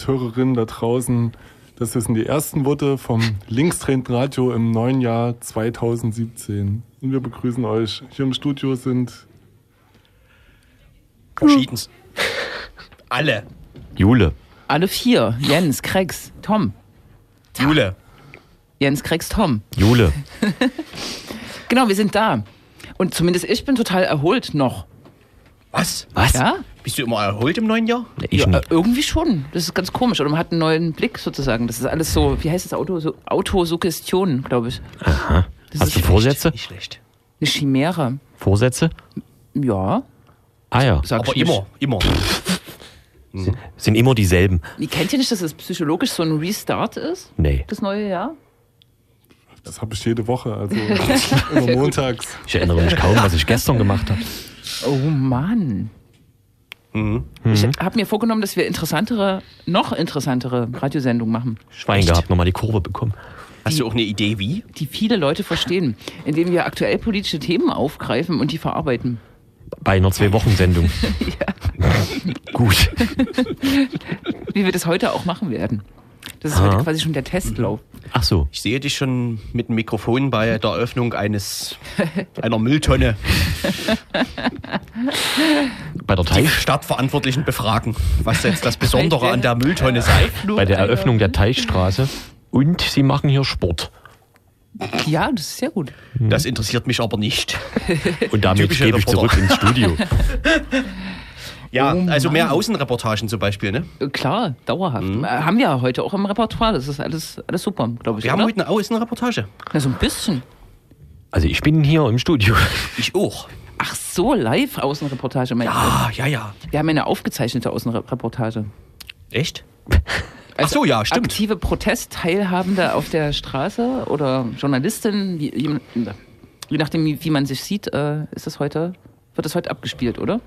Und Hörerinnen da draußen. Das sind die ersten Worte vom Linkstrend Radio im neuen Jahr 2017. Und wir begrüßen euch. Hier im Studio sind Verschiedens. Alle. Jule. Alle vier. Jens, Krex, Tom. Jule. Jens, Krex, Tom. Jule. Genau, wir sind da. Und zumindest ich bin total erholt noch. Was? Was? Ja? Bist du immer erholt im neuen Jahr? Ich ja, nicht. äh, irgendwie schon. Das ist ganz komisch. Oder man hat einen neuen Blick sozusagen. Das ist alles so, wie heißt das? Auto, so, Autosuggestion, glaube ich. Aha. Das Hast ist du Vorsätze? Nicht schlecht. Eine Chimäre. Vorsätze? Ja, Ah ja. sag Aber nicht. immer, immer. Sind immer dieselben. Ihr kennt ihr nicht, dass das psychologisch so ein Restart ist? Nee. Das neue Jahr? Das habe ich jede Woche, also immer montags. Ich erinnere mich kaum, was ich gestern gemacht habe. Oh Mann. Mhm. Ich habe mir vorgenommen, dass wir interessantere, noch interessantere Radiosendungen machen, Schwein gehabt, nochmal die Kurve bekommen. Hast du auch eine Idee, wie? die viele Leute verstehen, indem wir aktuell politische Themen aufgreifen und die verarbeiten. Bei einer Zwei-Wochen-Sendung. Gut. Wie wir das heute auch machen werden. Das ist Aha. heute quasi schon der Testlauf. Ach so. Ich sehe dich schon mit dem Mikrofon bei der Eröffnung eines einer Mülltonne Bei der, die Teich, Stadtverantwortlichen befragen, was jetzt das Besondere an der Mülltonne sei. bei der Eröffnung der Teichstraße. Und sie machen hier Sport. Ja, das ist sehr gut. Das interessiert mich aber nicht. Und damit Typische gebe ich Reporter. zurück ins Studio. Ja, Oh also mehr. Außenreportagen zum Beispiel, ne? Äh, Klar, dauerhaft. Mhm. Äh, Haben wir ja heute auch im Repertoire. Das ist alles, alles super, glaube ich. Wir haben oder? heute eine Außenreportage. Na, so ein bisschen. Also ich bin hier im Studio. Ich auch. Ach so, Live-Außenreportage. mein Gott. Ah, ja, ja. Wir haben eine aufgezeichnete Außenreportage. Echt? Ach so, ja, stimmt. Aktive Protestteilhabende auf der Straße oder Journalistin, wie, je, je nachdem, wie, wie man sich sieht, äh, ist das heute, wird das heute abgespielt, oder?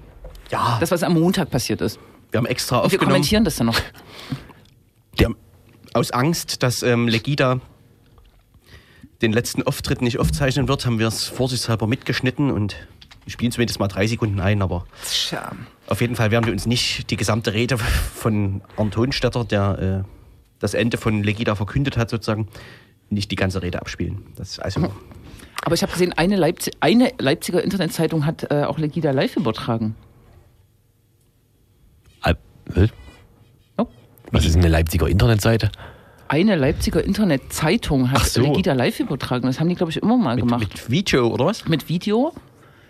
Ja, Das, was am Montag passiert ist. wir haben extra Und wir aufgenommen. kommentieren das dann noch. Haben aus Angst, dass ähm, Legida den letzten Auftritt nicht aufzeichnen wird, haben wir es vorsichtshalber mitgeschnitten und spielen zumindest mal drei Sekunden ein, aber Tja. auf jeden Fall werden wir uns nicht die gesamte Rede von Arndt Hohenstetter, der äh, das Ende von Legida verkündet hat, sozusagen, nicht die ganze Rede abspielen. Das also Aber ich habe gesehen, eine, Leipzig, eine Leipziger Internetzeitung hat äh, auch Legida live übertragen. Was? Oh. Was ist eine Leipziger Internetseite? Eine Leipziger Internetzeitung hat Ach so. Legida live übertragen. Das haben die, glaube ich, immer mal mit, gemacht. mit Video oder was? mit Video,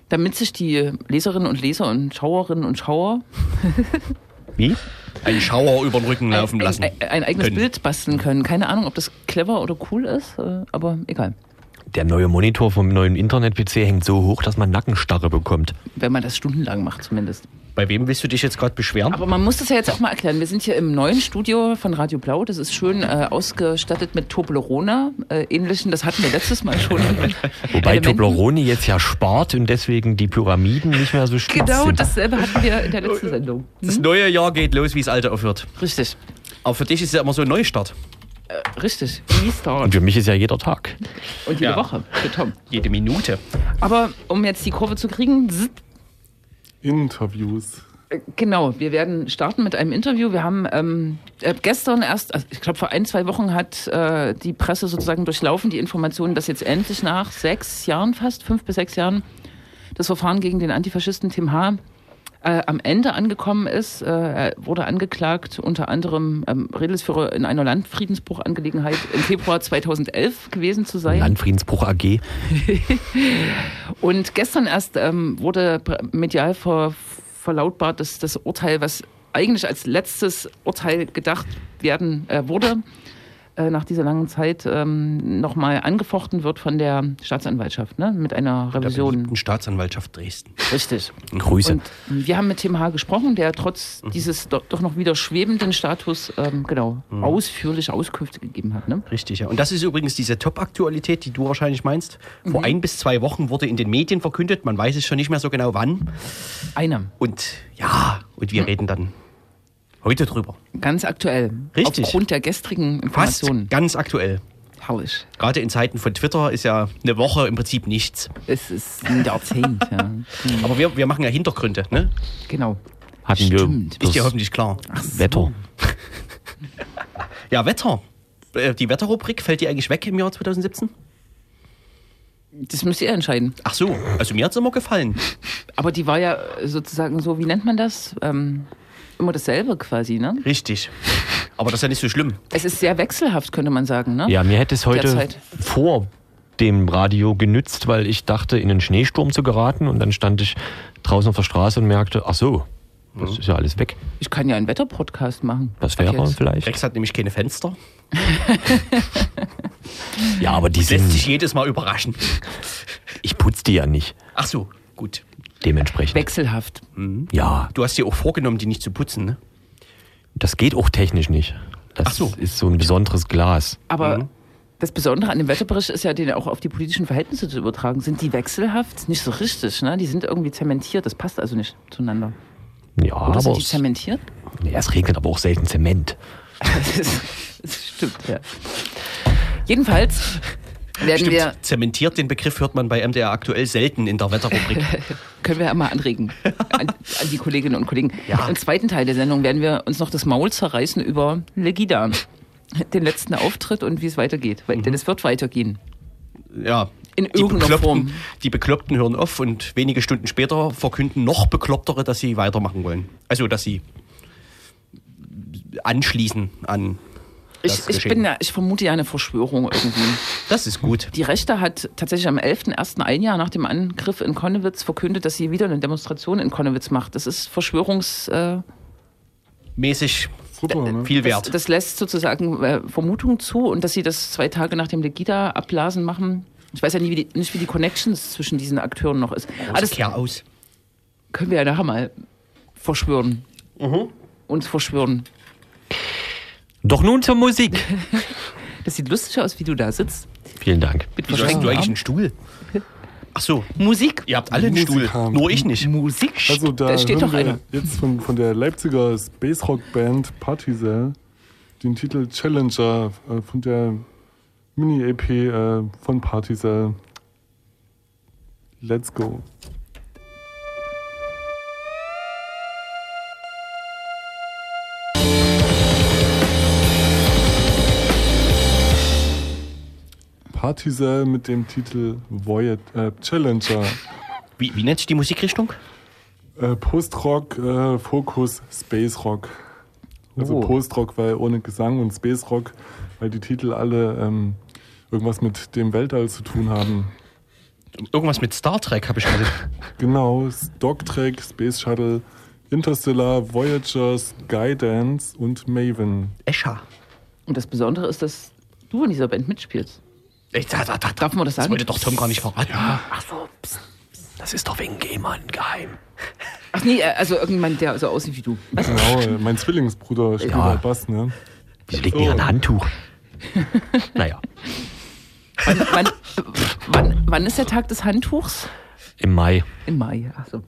damit sich die Leserinnen und Leser und Schauerinnen und Schauer Wie? Einen Schauer über den Rücken laufen ein, lassen. ein, ein eigenes können. Bild basteln können. Keine Ahnung, ob das clever oder cool ist, äh, aber egal. Der neue Monitor vom neuen Internet-PC hängt so hoch, dass man Nackenstarre bekommt. Wenn man das stundenlang macht zumindest. Bei wem willst du dich jetzt gerade beschweren? Aber man muss das ja jetzt auch mal erklären. Wir sind hier im neuen Studio von Radio Blau. Das ist schön äh, ausgestattet mit Toblerone, äh, ähnlichen. Das hatten wir letztes Mal schon. Wobei Elementen. Toblerone jetzt ja spart und deswegen die Pyramiden nicht mehr so spitz Genau, sind. dasselbe hatten wir in der letzten Sendung. Das neue Jahr geht los, wie das alte aufhört. Richtig, Aber für dich ist es ja immer so ein Neustart. äh, richtig. Restart. Und für mich ist ja jeder Tag. Und jede Ja. Woche für Tom. Jede Minute. Aber um jetzt die Kurve zu kriegen, Interviews. Genau, wir werden starten mit einem Interview. Wir haben ähm, äh, gestern erst, also ich glaube vor ein, zwei Wochen hat äh, die Presse sozusagen durchlaufen die Informationen, dass jetzt endlich nach sechs Jahren fast, fünf bis sechs Jahren, das Verfahren gegen den Antifaschisten Tim H. Äh, am Ende angekommen ist. Äh, er wurde angeklagt, unter anderem ähm, Redelsführer in einer Landfriedensbruchangelegenheit im Februar 2011 gewesen zu sein. Landfriedensbruch AG. Und gestern erst ähm, wurde medial ver verlautbart, dass das Urteil, was eigentlich als letztes Urteil gedacht werden äh, wurde, äh, nach dieser langen Zeit ähm, nochmal angefochten wird von der Staatsanwaltschaft, ne? mit einer Der Revision. beliebten Staatsanwaltschaft Dresden. Richtig. Grüße. Und wir haben mit Tim H. gesprochen, der trotz dieses doch, doch noch wieder schwebenden Status ähm, genau ausführliche Auskünfte gegeben hat. Ne? Richtig, ja. Und das ist übrigens diese Top-Aktualität, die du wahrscheinlich meinst. Vor ein bis zwei Wochen wurde in den Medien verkündet, man weiß es schon nicht mehr so genau wann. Einer. Und ja, und wir reden dann heute drüber. Ganz aktuell. Richtig. Aufgrund der gestrigen Fast Informationen. ganz aktuell. Herrlich. Gerade in Zeiten von Twitter ist ja eine Woche im Prinzip nichts. Es ist ein Jahrzehnt, ja. Aber wir, wir machen ja Hintergründe, ne? Genau. hatten Stimmt. wir Ist dir hoffentlich klar. Wetter. Ja, Wetter. Äh, Die Wetterrubrik, fällt die eigentlich weg im Jahr 2017? Das müsst ihr entscheiden. Ach so, also mir hat es immer gefallen. Aber die war ja sozusagen so, wie nennt man das? Ähm, immer dasselbe quasi, ne? Richtig. Aber das ist ja nicht so schlimm. Es ist sehr wechselhaft, könnte man sagen, ne? Ja, mir hätte es heute Derzeit. vor dem Radio genützt, weil ich dachte, in einen Schneesturm zu geraten und dann stand ich draußen auf der Straße und merkte, ach so, das ist ja alles weg. Ich kann ja einen Wetterpodcast machen. Das Ab wäre jetzt. vielleicht. Rex hat nämlich keine Fenster. Ja, aber die Lässt sind, sich jedes Mal überraschen. ich putze die ja nicht, Ach so, gut. Dementsprechend. Wechselhaft. Ja, Du hast dir auch vorgenommen, die nicht zu putzen, ne? das geht auch technisch nicht. Das Ach so. ist so ein besonderes Glas. Aber Mhm. das Besondere an dem Wetterbericht ist ja, den auch auf die politischen Verhältnisse zu übertragen. Sind die wechselhaft? Nicht so richtig, ne? Die sind irgendwie zementiert. Das passt also nicht zueinander. Ja, Oder aber sind die es, zementiert? ja, es regnet aber auch selten Zement. Das, ist, das stimmt, ja. Jedenfalls werden Stimmt, wir, zementiert den Begriff hört man bei MDR aktuell selten in der Wetterrubrik. können wir ja mal anregen an, an die Kolleginnen und Kollegen. Ja. Im zweiten Teil der Sendung werden wir uns noch das Maul zerreißen über Legida, den letzten Auftritt und wie es weitergeht. Weil, Denn es wird weitergehen. ja. In Die irgendeiner Form. die Bekloppten hören auf und wenige Stunden später verkünden noch Beklopptere, dass sie weitermachen wollen. Also, dass sie anschließen an Ich, das ich, bin ja, ich vermute ja eine Verschwörung irgendwie. Das ist gut. Die Rechte hat tatsächlich am 11.01. ein Jahr nach dem Angriff in Konnewitz verkündet, dass sie wieder eine Demonstration in Konnewitz macht. Das ist Verschwörungs... Äh, Super, ne? viel das, wert. das lässt sozusagen äh, Vermutungen zu und dass sie das zwei Tage nach dem Legida-Ablasen machen. Ich weiß ja nie, wie die, nicht, wie die Connections zwischen diesen Akteuren noch ist. Aber das Kehr aus. können wir ja nachher mal verschwören. Mhm. Uns verschwören. Doch nun zur Musik. Das sieht lustig aus, wie du da sitzt. Vielen Dank. Mit Wieso hast du eigentlich einen Stuhl? Ach so, Musik. ihr habt alle einen Stuhl, Musikanten. nur ich nicht. Musik. Also da, da steht doch einer. jetzt von, von der Leipziger Space Rock Band Partisan den Titel Challenger äh, von der Mini-EP äh, von Partisan. Let's go. Partisan mit dem Titel Voyage, äh, Challenger. Wie, wie nennt sich die Musikrichtung? Äh, Postrock, äh, Fokus, Space Rock. Also Oh. Postrock, weil ohne Gesang und Space Rock, weil die Titel alle ähm, irgendwas mit dem Weltall zu tun haben. Irgendwas mit Star Trek habe ich gerade. Genau, Dog Trek, Space Shuttle, Interstellar, Voyager, Skydance und Maven. Escher. Und das Besondere ist, dass du in dieser Band mitspielst. Ey, Da, da, da, Darf man das sagen? Das wollte doch Tom gar nicht verraten. Ach so. pst. Das ist doch wegen Gehmann geheim. Ach nee, äh, also irgendjemand, der so aussieht wie du. Was? Genau, äh, mein Zwillingsbruder spielt Ja. ja. Bass, ne? Wieso liegt mir ein Handtuch? naja, Wann, wann, wann, wann ist der Tag des Handtuchs? im Mai. Im Mai, ach so.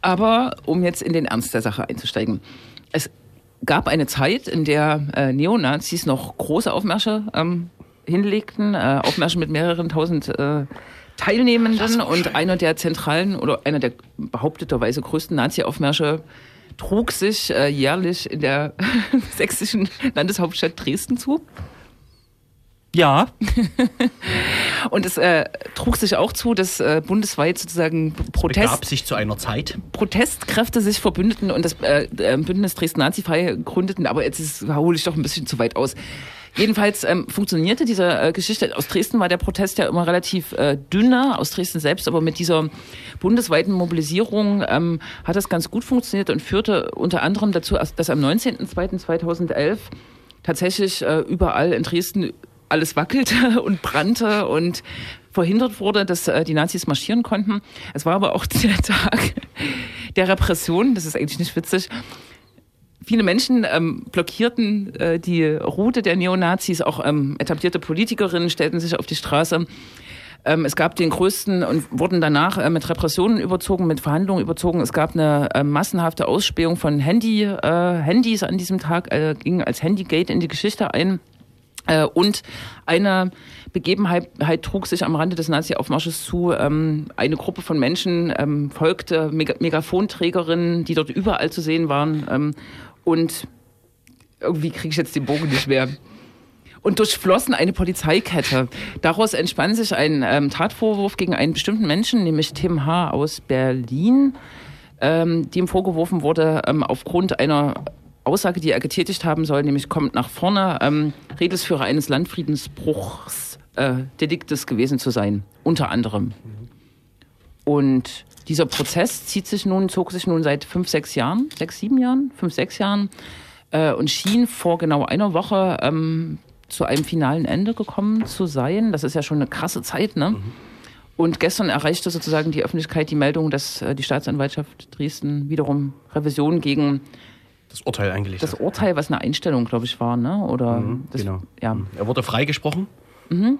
Aber um jetzt in den Ernst der Sache einzusteigen. Es gab eine Zeit, in der äh, Neonazis noch große Aufmärsche ähm, hinlegten, äh, Aufmärsche mit mehreren tausend äh, Teilnehmenden und einer der zentralen oder einer der behaupteterweise größten Nazi-Aufmärsche trug sich äh, jährlich in der sächsischen Landeshauptstadt Dresden zu. Ja. Und es äh, trug sich auch zu, dass äh, bundesweit sozusagen Protest, Begab sich zu einer Zeit. Protestkräfte sich verbündeten und das äh, äh, Bündnis Dresden Nazifrei gründeten. Aber jetzt ist, hole ich doch ein bisschen zu weit aus. Jedenfalls ähm, funktionierte diese äh, Geschichte. Aus Dresden war der Protest ja immer relativ äh, dünner, aus Dresden selbst, aber mit dieser bundesweiten Mobilisierung ähm, hat das ganz gut funktioniert und führte unter anderem dazu, dass am 19.02.2011 tatsächlich äh, überall in Dresden alles wackelte und brannte und verhindert wurde, dass äh, die Nazis marschieren konnten. Es war aber auch der Tag der Repression, das ist eigentlich nicht witzig. Viele Menschen ähm, blockierten äh, die Route der Neonazis, auch ähm, etablierte Politikerinnen stellten sich auf die Straße. Ähm, es gab den größten und wurden danach äh, mit Repressionen überzogen, mit Verhandlungen überzogen. Es gab eine äh, massenhafte Ausspähung von Handy, äh, Handys an diesem Tag, äh, ging als Handygate in die Geschichte ein. Äh, und eine Begebenheit trug sich am Rande des Nazi-Aufmarsches zu. Ähm, eine Gruppe von Menschen ähm, folgte, Meg Megafonträgerinnen, die dort überall zu sehen waren. Ähm, und irgendwie kriege ich jetzt den Bogen nicht mehr und durchflossen eine Polizeikette. Daraus entspann sich ein ähm, Tatvorwurf gegen einen bestimmten Menschen, nämlich Tim H. aus Berlin, ähm, dem vorgeworfen wurde, ähm, aufgrund einer Aussage, die er getätigt haben soll, nämlich kommt nach vorne, ähm, Redelsführer eines Landfriedensbruchs äh, Deliktes gewesen zu sein, unter anderem. Und dieser Prozess zieht sich nun, zog sich nun seit fünf, sechs Jahren, sechs, sieben Jahren, fünf, sechs Jahren äh, und schien vor genau einer Woche ähm, zu einem finalen Ende gekommen zu sein. Das ist ja schon eine krasse Zeit, ne? Mhm. Und gestern erreichte sozusagen die Öffentlichkeit die Meldung, dass äh, die Staatsanwaltschaft Dresden wiederum Revision gegen das Urteil eingelegt Das Urteil, was eine Einstellung, glaube ich, war, ne? Oder mhm, das, genau. Ja. Mhm. Er wurde freigesprochen. Mhm.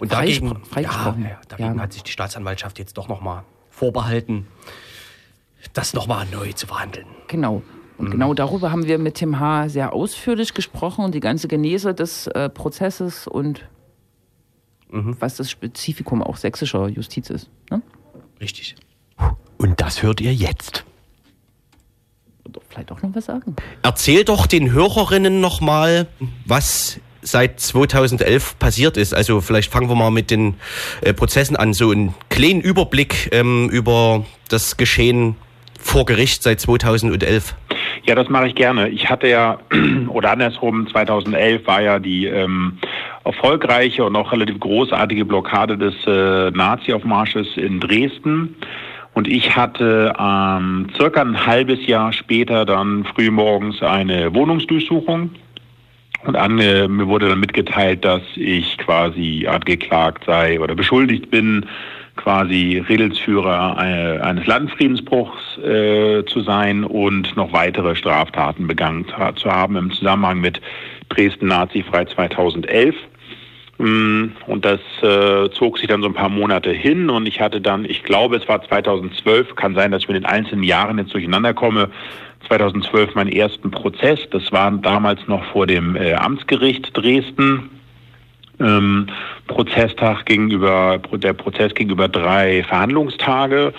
Und dagegen, freigesprochen. Ja, ja, dagegen ja. hat sich die Staatsanwaltschaft jetzt doch nochmal vorbehalten, das nochmal neu zu verhandeln. Genau. Und mhm. genau darüber haben wir mit Tim H. sehr ausführlich gesprochen und die ganze Genese des äh, Prozesses und mhm. was das Spezifikum auch sächsischer Justiz ist. Ne? Richtig. Und das hört ihr jetzt. Vielleicht auch noch was sagen. Erzähl doch den Hörerinnen nochmal, was seit 2011 passiert ist. Also vielleicht fangen wir mal mit den äh, Prozessen an. So einen kleinen Überblick ähm, über das Geschehen vor Gericht seit 2011. Ja, das mache ich gerne. Ich hatte ja, oder andersrum, 2011 war ja die ähm, erfolgreiche und auch relativ großartige Blockade des äh, Nazi-Aufmarsches in Dresden. Und ich hatte ähm, circa ein halbes Jahr später dann frühmorgens eine Wohnungsdurchsuchung. Und an, äh, mir wurde dann mitgeteilt, dass ich quasi angeklagt sei oder beschuldigt bin, quasi Redelsführer äh, eines Landfriedensbruchs äh, zu sein und noch weitere Straftaten begangen zu haben im Zusammenhang mit Dresden Nazi-Frei 2011. Mm, und das äh, zog sich dann so ein paar Monate hin und ich hatte dann, ich glaube, es war 2012, kann sein, dass ich mit den einzelnen Jahren jetzt durcheinander komme, 2012 meinen ersten Prozess. Das war damals noch vor dem äh, Amtsgericht Dresden ähm, Prozesstag gegenüber, der Prozess gegenüber drei Verhandlungstage.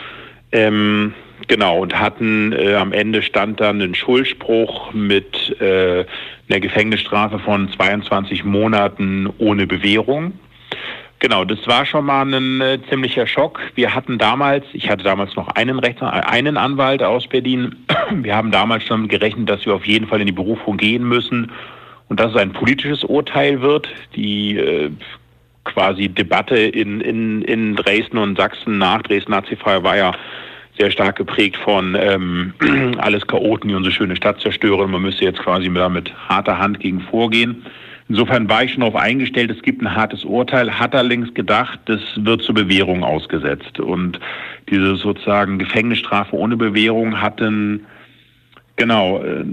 Ähm, genau, und hatten äh, am Ende stand dann ein Schuldspruch mit äh, einer Gefängnisstrafe von 22 Monaten ohne Bewährung. Genau, das war schon mal ein äh, ziemlicher Schock. Wir hatten damals, ich hatte damals noch einen Rechtsanwalt, einen Anwalt aus Berlin. Wir haben damals schon gerechnet, dass wir auf jeden Fall in die Berufung gehen müssen und dass es ein politisches Urteil wird. Die äh, quasi Debatte in, in, in Dresden und Sachsen nach Dresden Nazifrei war ja sehr stark geprägt von ähm, alles Chaoten, die unsere schöne Stadt zerstören. Man müsste jetzt quasi da mit harter Hand gegen vorgehen. Insofern war ich schon darauf eingestellt, es gibt ein hartes Urteil, hat allerdings gedacht, das wird zur Bewährung ausgesetzt. Und diese sozusagen Gefängnisstrafe ohne Bewährung hatten Genau, äh,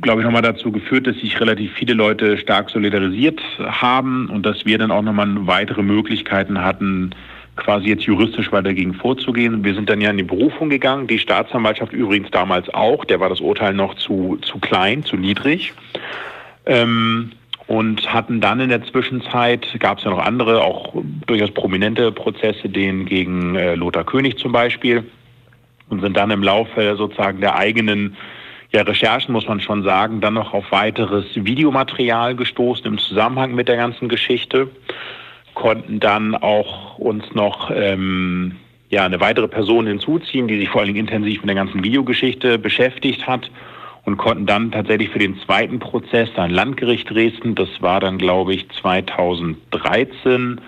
glaube ich, nochmal dazu geführt, dass sich relativ viele Leute stark solidarisiert haben und dass wir dann auch nochmal weitere Möglichkeiten hatten, quasi jetzt juristisch weiter dagegen vorzugehen. Wir sind dann ja in die Berufung gegangen, die Staatsanwaltschaft übrigens damals auch, der war das Urteil noch zu, zu klein, zu niedrig. Ähm, und hatten dann in der Zwischenzeit, gab es ja noch andere, auch durchaus prominente Prozesse, den gegen äh, Lothar König zum Beispiel, und sind dann im Laufe sozusagen der eigenen ja, Recherchen, muss man schon sagen, dann noch auf weiteres Videomaterial gestoßen im Zusammenhang mit der ganzen Geschichte, konnten dann auch uns noch ähm, ja, eine weitere Person hinzuziehen, die sich vor allen Dingen intensiv mit der ganzen Videogeschichte beschäftigt hat und konnten dann tatsächlich für den zweiten Prozess ein Landgericht Dresden, das war dann glaube ich 2013,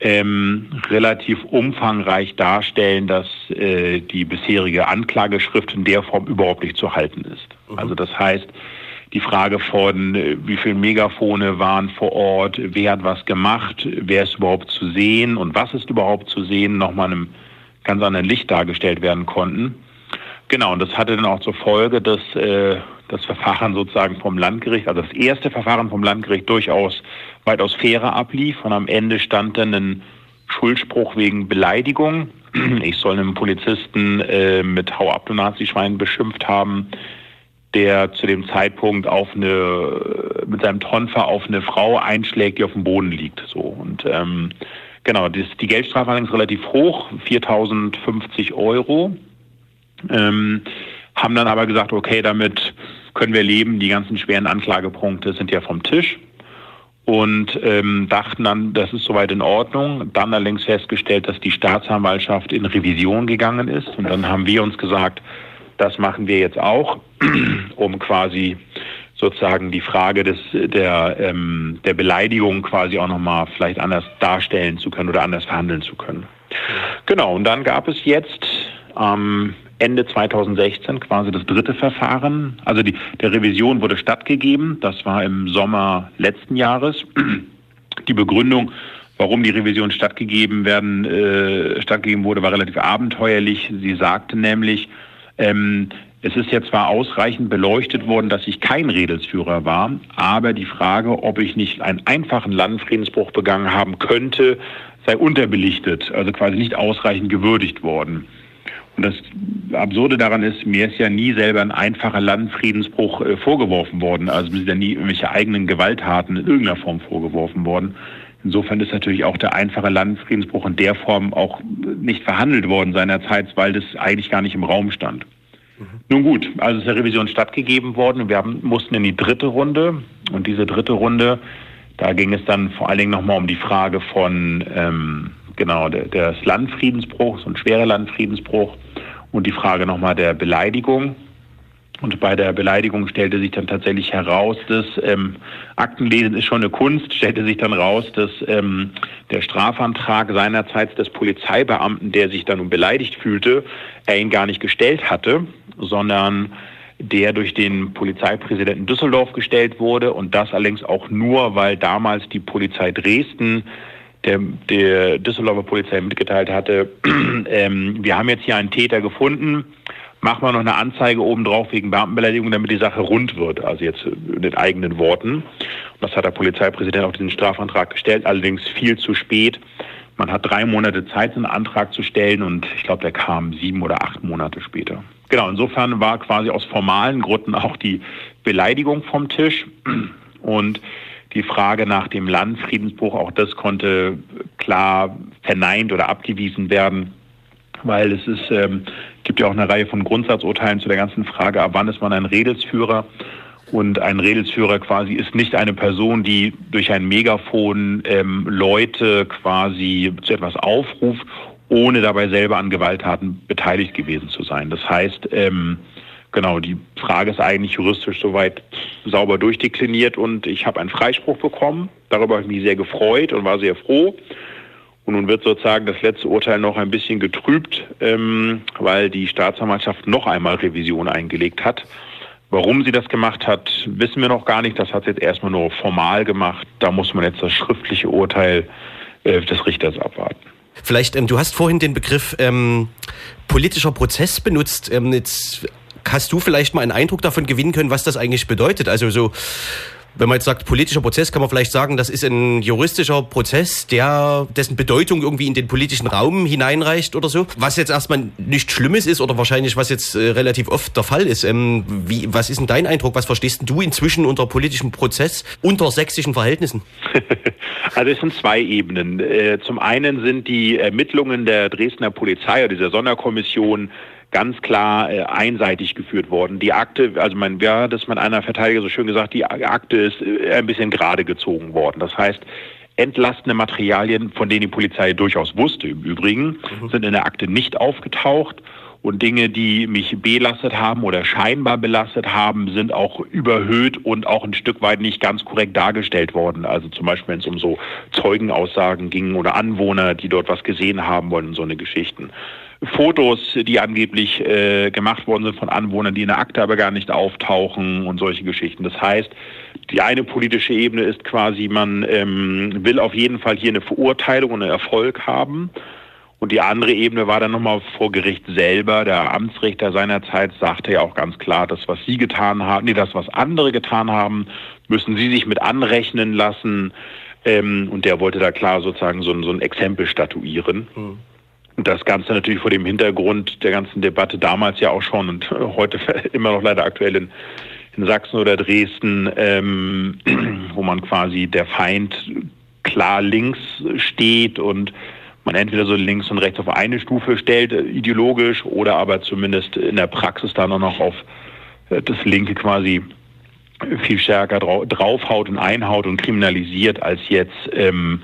ähm, relativ umfangreich darstellen, dass äh, die bisherige Anklageschrift in der Form überhaupt nicht zu halten ist. Mhm. Also das heißt, die Frage von, äh, wie viele Megafone waren vor Ort, wer hat was gemacht, wer ist überhaupt zu sehen und was ist überhaupt zu sehen, nochmal in einem ganz anderen Licht dargestellt werden konnten. Genau, und das hatte dann auch zur Folge, dass äh, das Verfahren sozusagen vom Landgericht, also das erste Verfahren vom Landgericht durchaus weitaus fairer ablief und am Ende stand dann ein Schuldspruch wegen Beleidigung. Ich soll einen Polizisten äh, mit Hau ab, du Nazi-Schwein beschimpft haben. Der zu dem Zeitpunkt auf eine mit seinem Tonfa auf eine Frau einschlägt, die auf dem Boden liegt. So und ähm, genau, das, die Geldstrafe allerdings relativ hoch, 4.050 Euro. Ähm, haben dann aber gesagt, okay, damit können wir leben, die ganzen schweren Anklagepunkte sind ja vom Tisch und ähm, dachten dann, das ist soweit in Ordnung. Dann allerdings festgestellt, dass die Staatsanwaltschaft in Revision gegangen ist und dann haben wir uns gesagt, das machen wir jetzt auch, um quasi sozusagen die Frage des, der, ähm, der Beleidigung quasi auch nochmal vielleicht anders darstellen zu können oder anders verhandeln zu können. Genau, und dann gab es jetzt am Ende 2016 quasi das dritte Verfahren. Also die, der Revision wurde stattgegeben. Das war im Sommer letzten Jahres. Die Begründung, warum die Revision stattgegeben werden, äh, stattgegeben wurde, war relativ abenteuerlich. Sie sagte nämlich, ähm, es ist ja zwar ausreichend beleuchtet worden, dass ich kein Redelsführer war, aber die Frage, ob ich nicht einen einfachen Landfriedensbruch begangen haben könnte, sei unterbelichtet, also quasi nicht ausreichend gewürdigt worden. Und das Absurde daran ist, mir ist ja nie selber ein einfacher Landfriedensbruch äh, vorgeworfen worden. Also mir sind ja nie irgendwelche eigenen Gewalttaten in irgendeiner Form vorgeworfen worden. Insofern ist natürlich auch der einfache Landfriedensbruch in der Form auch nicht verhandelt worden seinerzeit, weil das eigentlich gar nicht im Raum stand. Mhm. Nun gut, also ist der Revision stattgegeben worden. Wir haben, mussten in die dritte Runde. Und diese dritte Runde, da ging es dann vor allen Dingen nochmal um die Frage von ähm, genau, der, des Landfriedensbruchs und schwerer Landfriedensbruch und die Frage nochmal der Beleidigung. Und bei der Beleidigung stellte sich dann tatsächlich heraus, dass ähm, Aktenlesen ist schon eine Kunst, stellte sich dann raus, dass ähm, der Strafantrag seinerzeit des Polizeibeamten, der sich dann nun beleidigt fühlte, er ihn gar nicht gestellt hatte, sondern der durch den Polizeipräsidenten Düsseldorf gestellt wurde. Und das allerdings auch nur, weil damals die Polizei Dresden der, der Düsseldorfer Polizei mitgeteilt hatte, ähm, wir haben jetzt hier einen Täter gefunden, machen wir noch eine Anzeige obendrauf wegen Beamtenbeleidigung, damit die Sache rund wird, also jetzt in den eigenen Worten. Und das hat der Polizeipräsident auf diesen Strafantrag gestellt, allerdings viel zu spät. Man hat drei Monate Zeit, einen Antrag zu stellen und ich glaube, der kam sieben oder acht Monate später. Genau, insofern war quasi aus formalen Gründen auch die Beleidigung vom Tisch und die Frage nach dem Landfriedensbruch, auch das konnte klar verneint oder abgewiesen werden, weil es ist, ähm, gibt ja auch eine Reihe von Grundsatzurteilen zu der ganzen Frage, ab wann ist man ein Redelsführer? Und ein Redelsführer quasi ist nicht eine Person, die durch ein Megafon ähm, Leute quasi zu etwas aufruft, ohne dabei selber an Gewalttaten beteiligt gewesen zu sein. Das heißt, ähm, Genau, die Frage ist eigentlich juristisch soweit sauber durchdekliniert und ich habe einen Freispruch bekommen. Darüber habe ich mich sehr gefreut und war sehr froh. Und nun wird sozusagen das letzte Urteil noch ein bisschen getrübt, ähm, weil die Staatsanwaltschaft noch einmal Revision eingelegt hat. Warum sie das gemacht hat, wissen wir noch gar nicht. Das hat sie jetzt erstmal nur formal gemacht. Da muss man jetzt das schriftliche Urteil äh, des Richters abwarten. Vielleicht, ähm, du hast vorhin den Begriff ähm, politischer Prozess benutzt. Ähm, jetzt hast du vielleicht mal einen Eindruck davon gewinnen können, was das eigentlich bedeutet? Also so, wenn man jetzt sagt, politischer Prozess, kann man vielleicht sagen, das ist ein juristischer Prozess, der dessen Bedeutung irgendwie in den politischen Raum hineinreicht oder so. Was jetzt erstmal nichts Schlimmes ist oder wahrscheinlich was jetzt äh, relativ oft der Fall ist. Ähm, wie, was ist denn dein Eindruck? Was verstehst du inzwischen unter politischem Prozess unter sächsischen Verhältnissen? also es sind zwei Ebenen. Äh, zum einen sind die Ermittlungen der Dresdner Polizei oder dieser Sonderkommission ganz klar äh, einseitig geführt worden. Die Akte, also mein, ja, das hat mein einer Verteidiger so schön gesagt, die Akte ist äh, ein bisschen gerade gezogen worden. Das heißt, entlastende Materialien, von denen die Polizei durchaus wusste im Übrigen, mhm. sind in der Akte nicht aufgetaucht. Und Dinge, die mich belastet haben oder scheinbar belastet haben, sind auch überhöht und auch ein Stück weit nicht ganz korrekt dargestellt worden. Also zum Beispiel, wenn es um so Zeugenaussagen ging oder Anwohner, die dort was gesehen haben wollen, so eine Geschichten. Fotos, die angeblich äh, gemacht worden sind von Anwohnern, die in der Akte aber gar nicht auftauchen und solche Geschichten. Das heißt, die eine politische Ebene ist quasi, man ähm, will auf jeden Fall hier eine Verurteilung und einen Erfolg haben. Und die andere Ebene war dann nochmal vor Gericht selber. Der Amtsrichter seinerzeit sagte ja auch ganz klar, das, was Sie getan haben, nee, das, was andere getan haben, müssen Sie sich mit anrechnen lassen. Ähm, und der wollte da klar sozusagen so, so ein Exempel statuieren. Mhm. Das Ganze natürlich vor dem Hintergrund der ganzen Debatte damals ja auch schon und heute immer noch leider aktuell in, in Sachsen oder Dresden, ähm, wo man quasi der Feind klar links steht und man entweder so links und rechts auf eine Stufe stellt, ideologisch, oder aber zumindest in der Praxis dann auch noch auf äh, das Linke quasi viel stärker draufhaut und einhaut und kriminalisiert als jetzt ähm,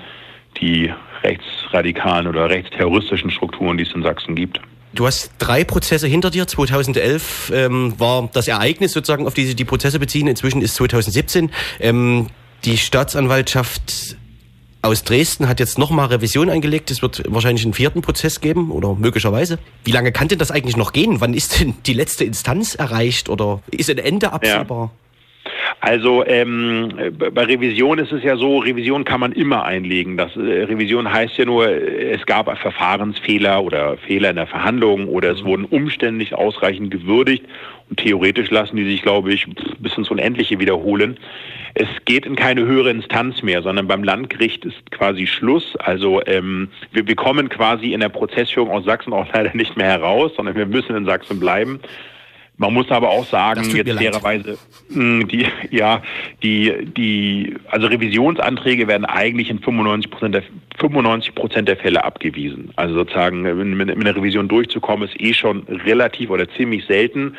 die rechtsradikalen oder rechtsterroristischen Strukturen, die es in Sachsen gibt. Du hast drei Prozesse hinter dir. 2011 ähm, war das Ereignis sozusagen, auf die sich die Prozesse beziehen. Inzwischen ist 2017. Ähm, die Staatsanwaltschaft aus Dresden hat jetzt nochmal Revision eingelegt. Es wird wahrscheinlich einen vierten Prozess geben oder möglicherweise. Wie lange kann denn das eigentlich noch gehen? Wann ist denn die letzte Instanz erreicht oder ist ein Ende absehbar? Ja. Also ähm, bei Revision ist es ja so, Revision kann man immer einlegen. Das äh, Revision heißt ja nur, es gab Verfahrensfehler oder Fehler in der Verhandlung oder es wurden Umstände nicht ausreichend gewürdigt und theoretisch lassen die sich, glaube ich, bis ins Unendliche wiederholen. Es geht in keine höhere Instanz mehr, sondern beim Landgericht ist quasi Schluss. Also ähm, wir, wir kommen quasi in der Prozessführung aus Sachsen auch leider nicht mehr heraus, sondern wir müssen in Sachsen bleiben. Man muss aber auch sagen, jetzt fairerweise, die, ja, die, die, also Revisionsanträge werden eigentlich in 95 Prozent der, 95 Prozent der Fälle abgewiesen. Also sozusagen, mit, mit einer Revision durchzukommen, ist eh schon relativ oder ziemlich selten.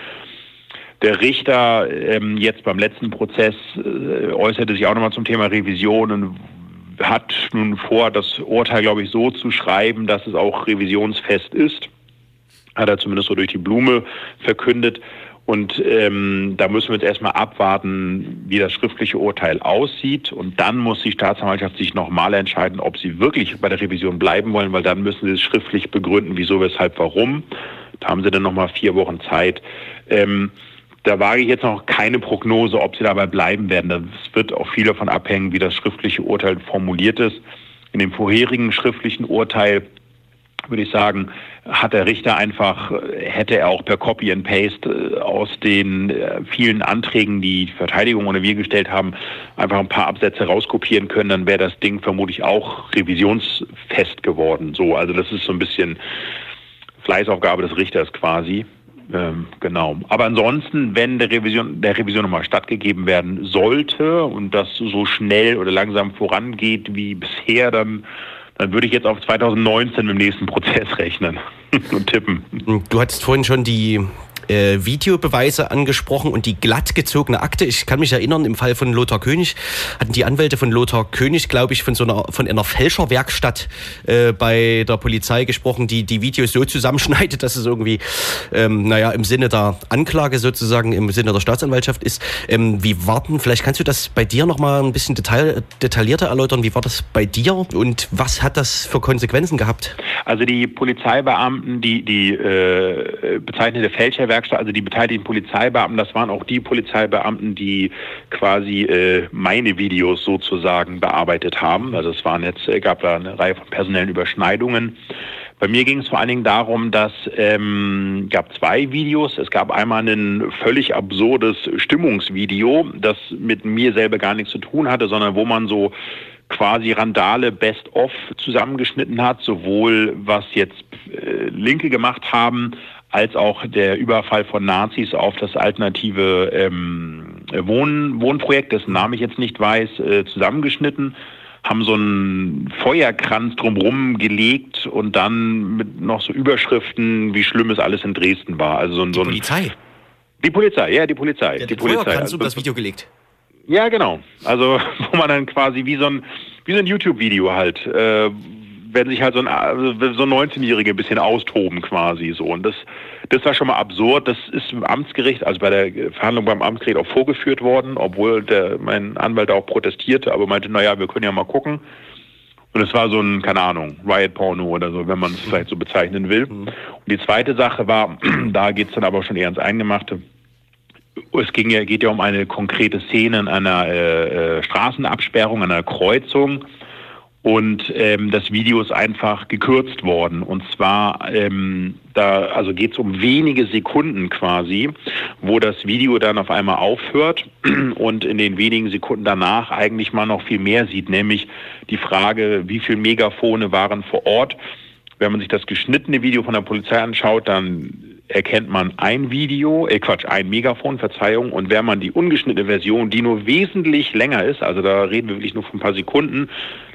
Der Richter ähm, jetzt beim letzten Prozess äh, äußerte sich auch nochmal zum Thema Revision und hat nun vor, das Urteil, glaube ich, so zu schreiben, dass es auch revisionsfest ist hat er zumindest so durch die Blume verkündet. Und ähm, da müssen wir jetzt erstmal abwarten, wie das schriftliche Urteil aussieht. Und dann muss die Staatsanwaltschaft sich nochmal entscheiden, ob sie wirklich bei der Revision bleiben wollen, weil dann müssen sie es schriftlich begründen, wieso, weshalb, warum. Da haben sie dann nochmal vier Wochen Zeit. Ähm, da wage ich jetzt noch keine Prognose, ob sie dabei bleiben werden. Das wird auch viel davon abhängen, wie das schriftliche Urteil formuliert ist. In dem vorherigen schriftlichen Urteil würde ich sagen, hat der Richter einfach, hätte er auch per Copy and Paste äh, aus den äh, vielen Anträgen, die die Verteidigung oder wir gestellt haben, einfach ein paar Absätze rauskopieren können, dann wäre das Ding vermutlich auch revisionsfest geworden. So, also das ist so ein bisschen Fleißaufgabe des Richters quasi. Ähm, genau. Aber ansonsten, wenn der Revision, der Revision nochmal stattgegeben werden sollte und das so schnell oder langsam vorangeht wie bisher, dann dann würde ich jetzt auf 2019 im nächsten Prozess rechnen und tippen. Du hattest vorhin schon die äh, Videobeweise angesprochen und die glatt gezogene Akte. Ich kann mich erinnern, im Fall von Lothar König hatten die Anwälte von Lothar König, glaube ich, von so einer von einer Fälscherwerkstatt äh, bei der Polizei gesprochen, die die Videos so zusammenschneidet, dass es irgendwie, ähm, naja, im Sinne der Anklage sozusagen, im Sinne der Staatsanwaltschaft ist. Ähm, wie warten? Vielleicht kannst du das bei dir noch mal ein bisschen detail, detaillierter erläutern. Wie war das bei dir und was hat das für Konsequenzen gehabt? Also die Polizeibeamten, die die äh, bezeichnete Fälscherwerkstatt Werkstatt, also die beteiligten Polizeibeamten, das waren auch die Polizeibeamten, die quasi äh, meine Videos sozusagen bearbeitet haben. Also es waren jetzt, äh, gab da eine Reihe von personellen Überschneidungen. Bei mir ging es vor allen Dingen darum, dass ähm, gab zwei Videos. Es gab einmal ein völlig absurdes Stimmungsvideo, das mit mir selber gar nichts zu tun hatte, sondern wo man so quasi Randale Best-of zusammengeschnitten hat, sowohl was jetzt äh, Linke gemacht haben, als auch der Überfall von Nazis auf das alternative ähm, Wohn Wohnprojekt, dessen Name ich jetzt nicht weiß, äh, zusammengeschnitten, haben so einen Feuerkranz drumherum gelegt und dann mit noch so Überschriften, wie schlimm es alles in Dresden war. Also so, die so ein, Polizei? Die Polizei, ja, die Polizei. Ja, die Polizei. Feuerkranz also, um das Video gelegt. Ja, genau. Also wo man dann quasi wie so ein, wie so ein YouTube-Video halt, äh, wenn sich halt so ein, also so 19-Jährige ein bisschen austoben quasi so. Und das, das war schon mal absurd. Das ist im Amtsgericht, also bei der Verhandlung beim Amtsgericht auch vorgeführt worden, obwohl der, mein Anwalt auch protestierte, aber meinte, naja, wir können ja mal gucken. Und es war so ein, keine Ahnung, Riot-Porno oder so, wenn man es vielleicht so bezeichnen will. Mhm. Und die zweite Sache war, da geht's dann aber schon eher ins Eingemachte. Es ging ja, geht ja um eine konkrete Szene in einer äh, äh Straßenabsperrung, einer Kreuzung und ähm, das Video ist einfach gekürzt worden. Und zwar, ähm, da also geht es um wenige Sekunden quasi, wo das Video dann auf einmal aufhört und in den wenigen Sekunden danach eigentlich mal noch viel mehr sieht, nämlich die Frage, wie viele Megafone waren vor Ort Wenn man sich das geschnittene Video von der Polizei anschaut, dann erkennt man ein Video, äh Quatsch, ein Megafon, Verzeihung, und wenn man die ungeschnittene Version, die nur wesentlich länger ist, also da reden wir wirklich nur von ein paar Sekunden,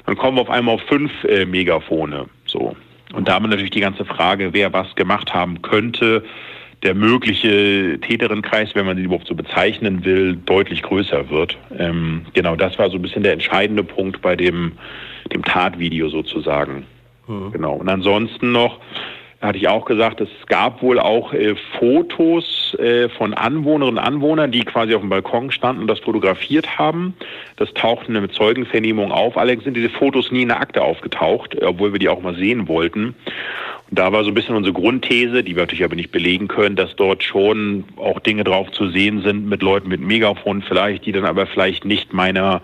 dann kommen wir auf einmal auf fünf äh, Megafone. So. Und da haben wir natürlich die ganze Frage, wer was gemacht haben könnte. Der mögliche Täterinnenkreis, wenn man sie überhaupt so bezeichnen will, deutlich größer wird. Ähm, genau, das war so ein bisschen der entscheidende Punkt bei dem, dem Tatvideo sozusagen. Mhm. Genau. Und ansonsten noch, hatte ich auch gesagt, es gab wohl auch äh, Fotos äh, von Anwohnerinnen und Anwohnern, die quasi auf dem Balkon standen und das fotografiert haben. Das tauchte mit Zeugenvernehmung auf. Allerdings sind diese Fotos nie in der Akte aufgetaucht, obwohl wir die auch mal sehen wollten. Und da war so ein bisschen unsere Grundthese, die wir natürlich aber nicht belegen können, dass dort schon auch Dinge drauf zu sehen sind mit Leuten mit Megafon vielleicht, die dann aber vielleicht nicht meiner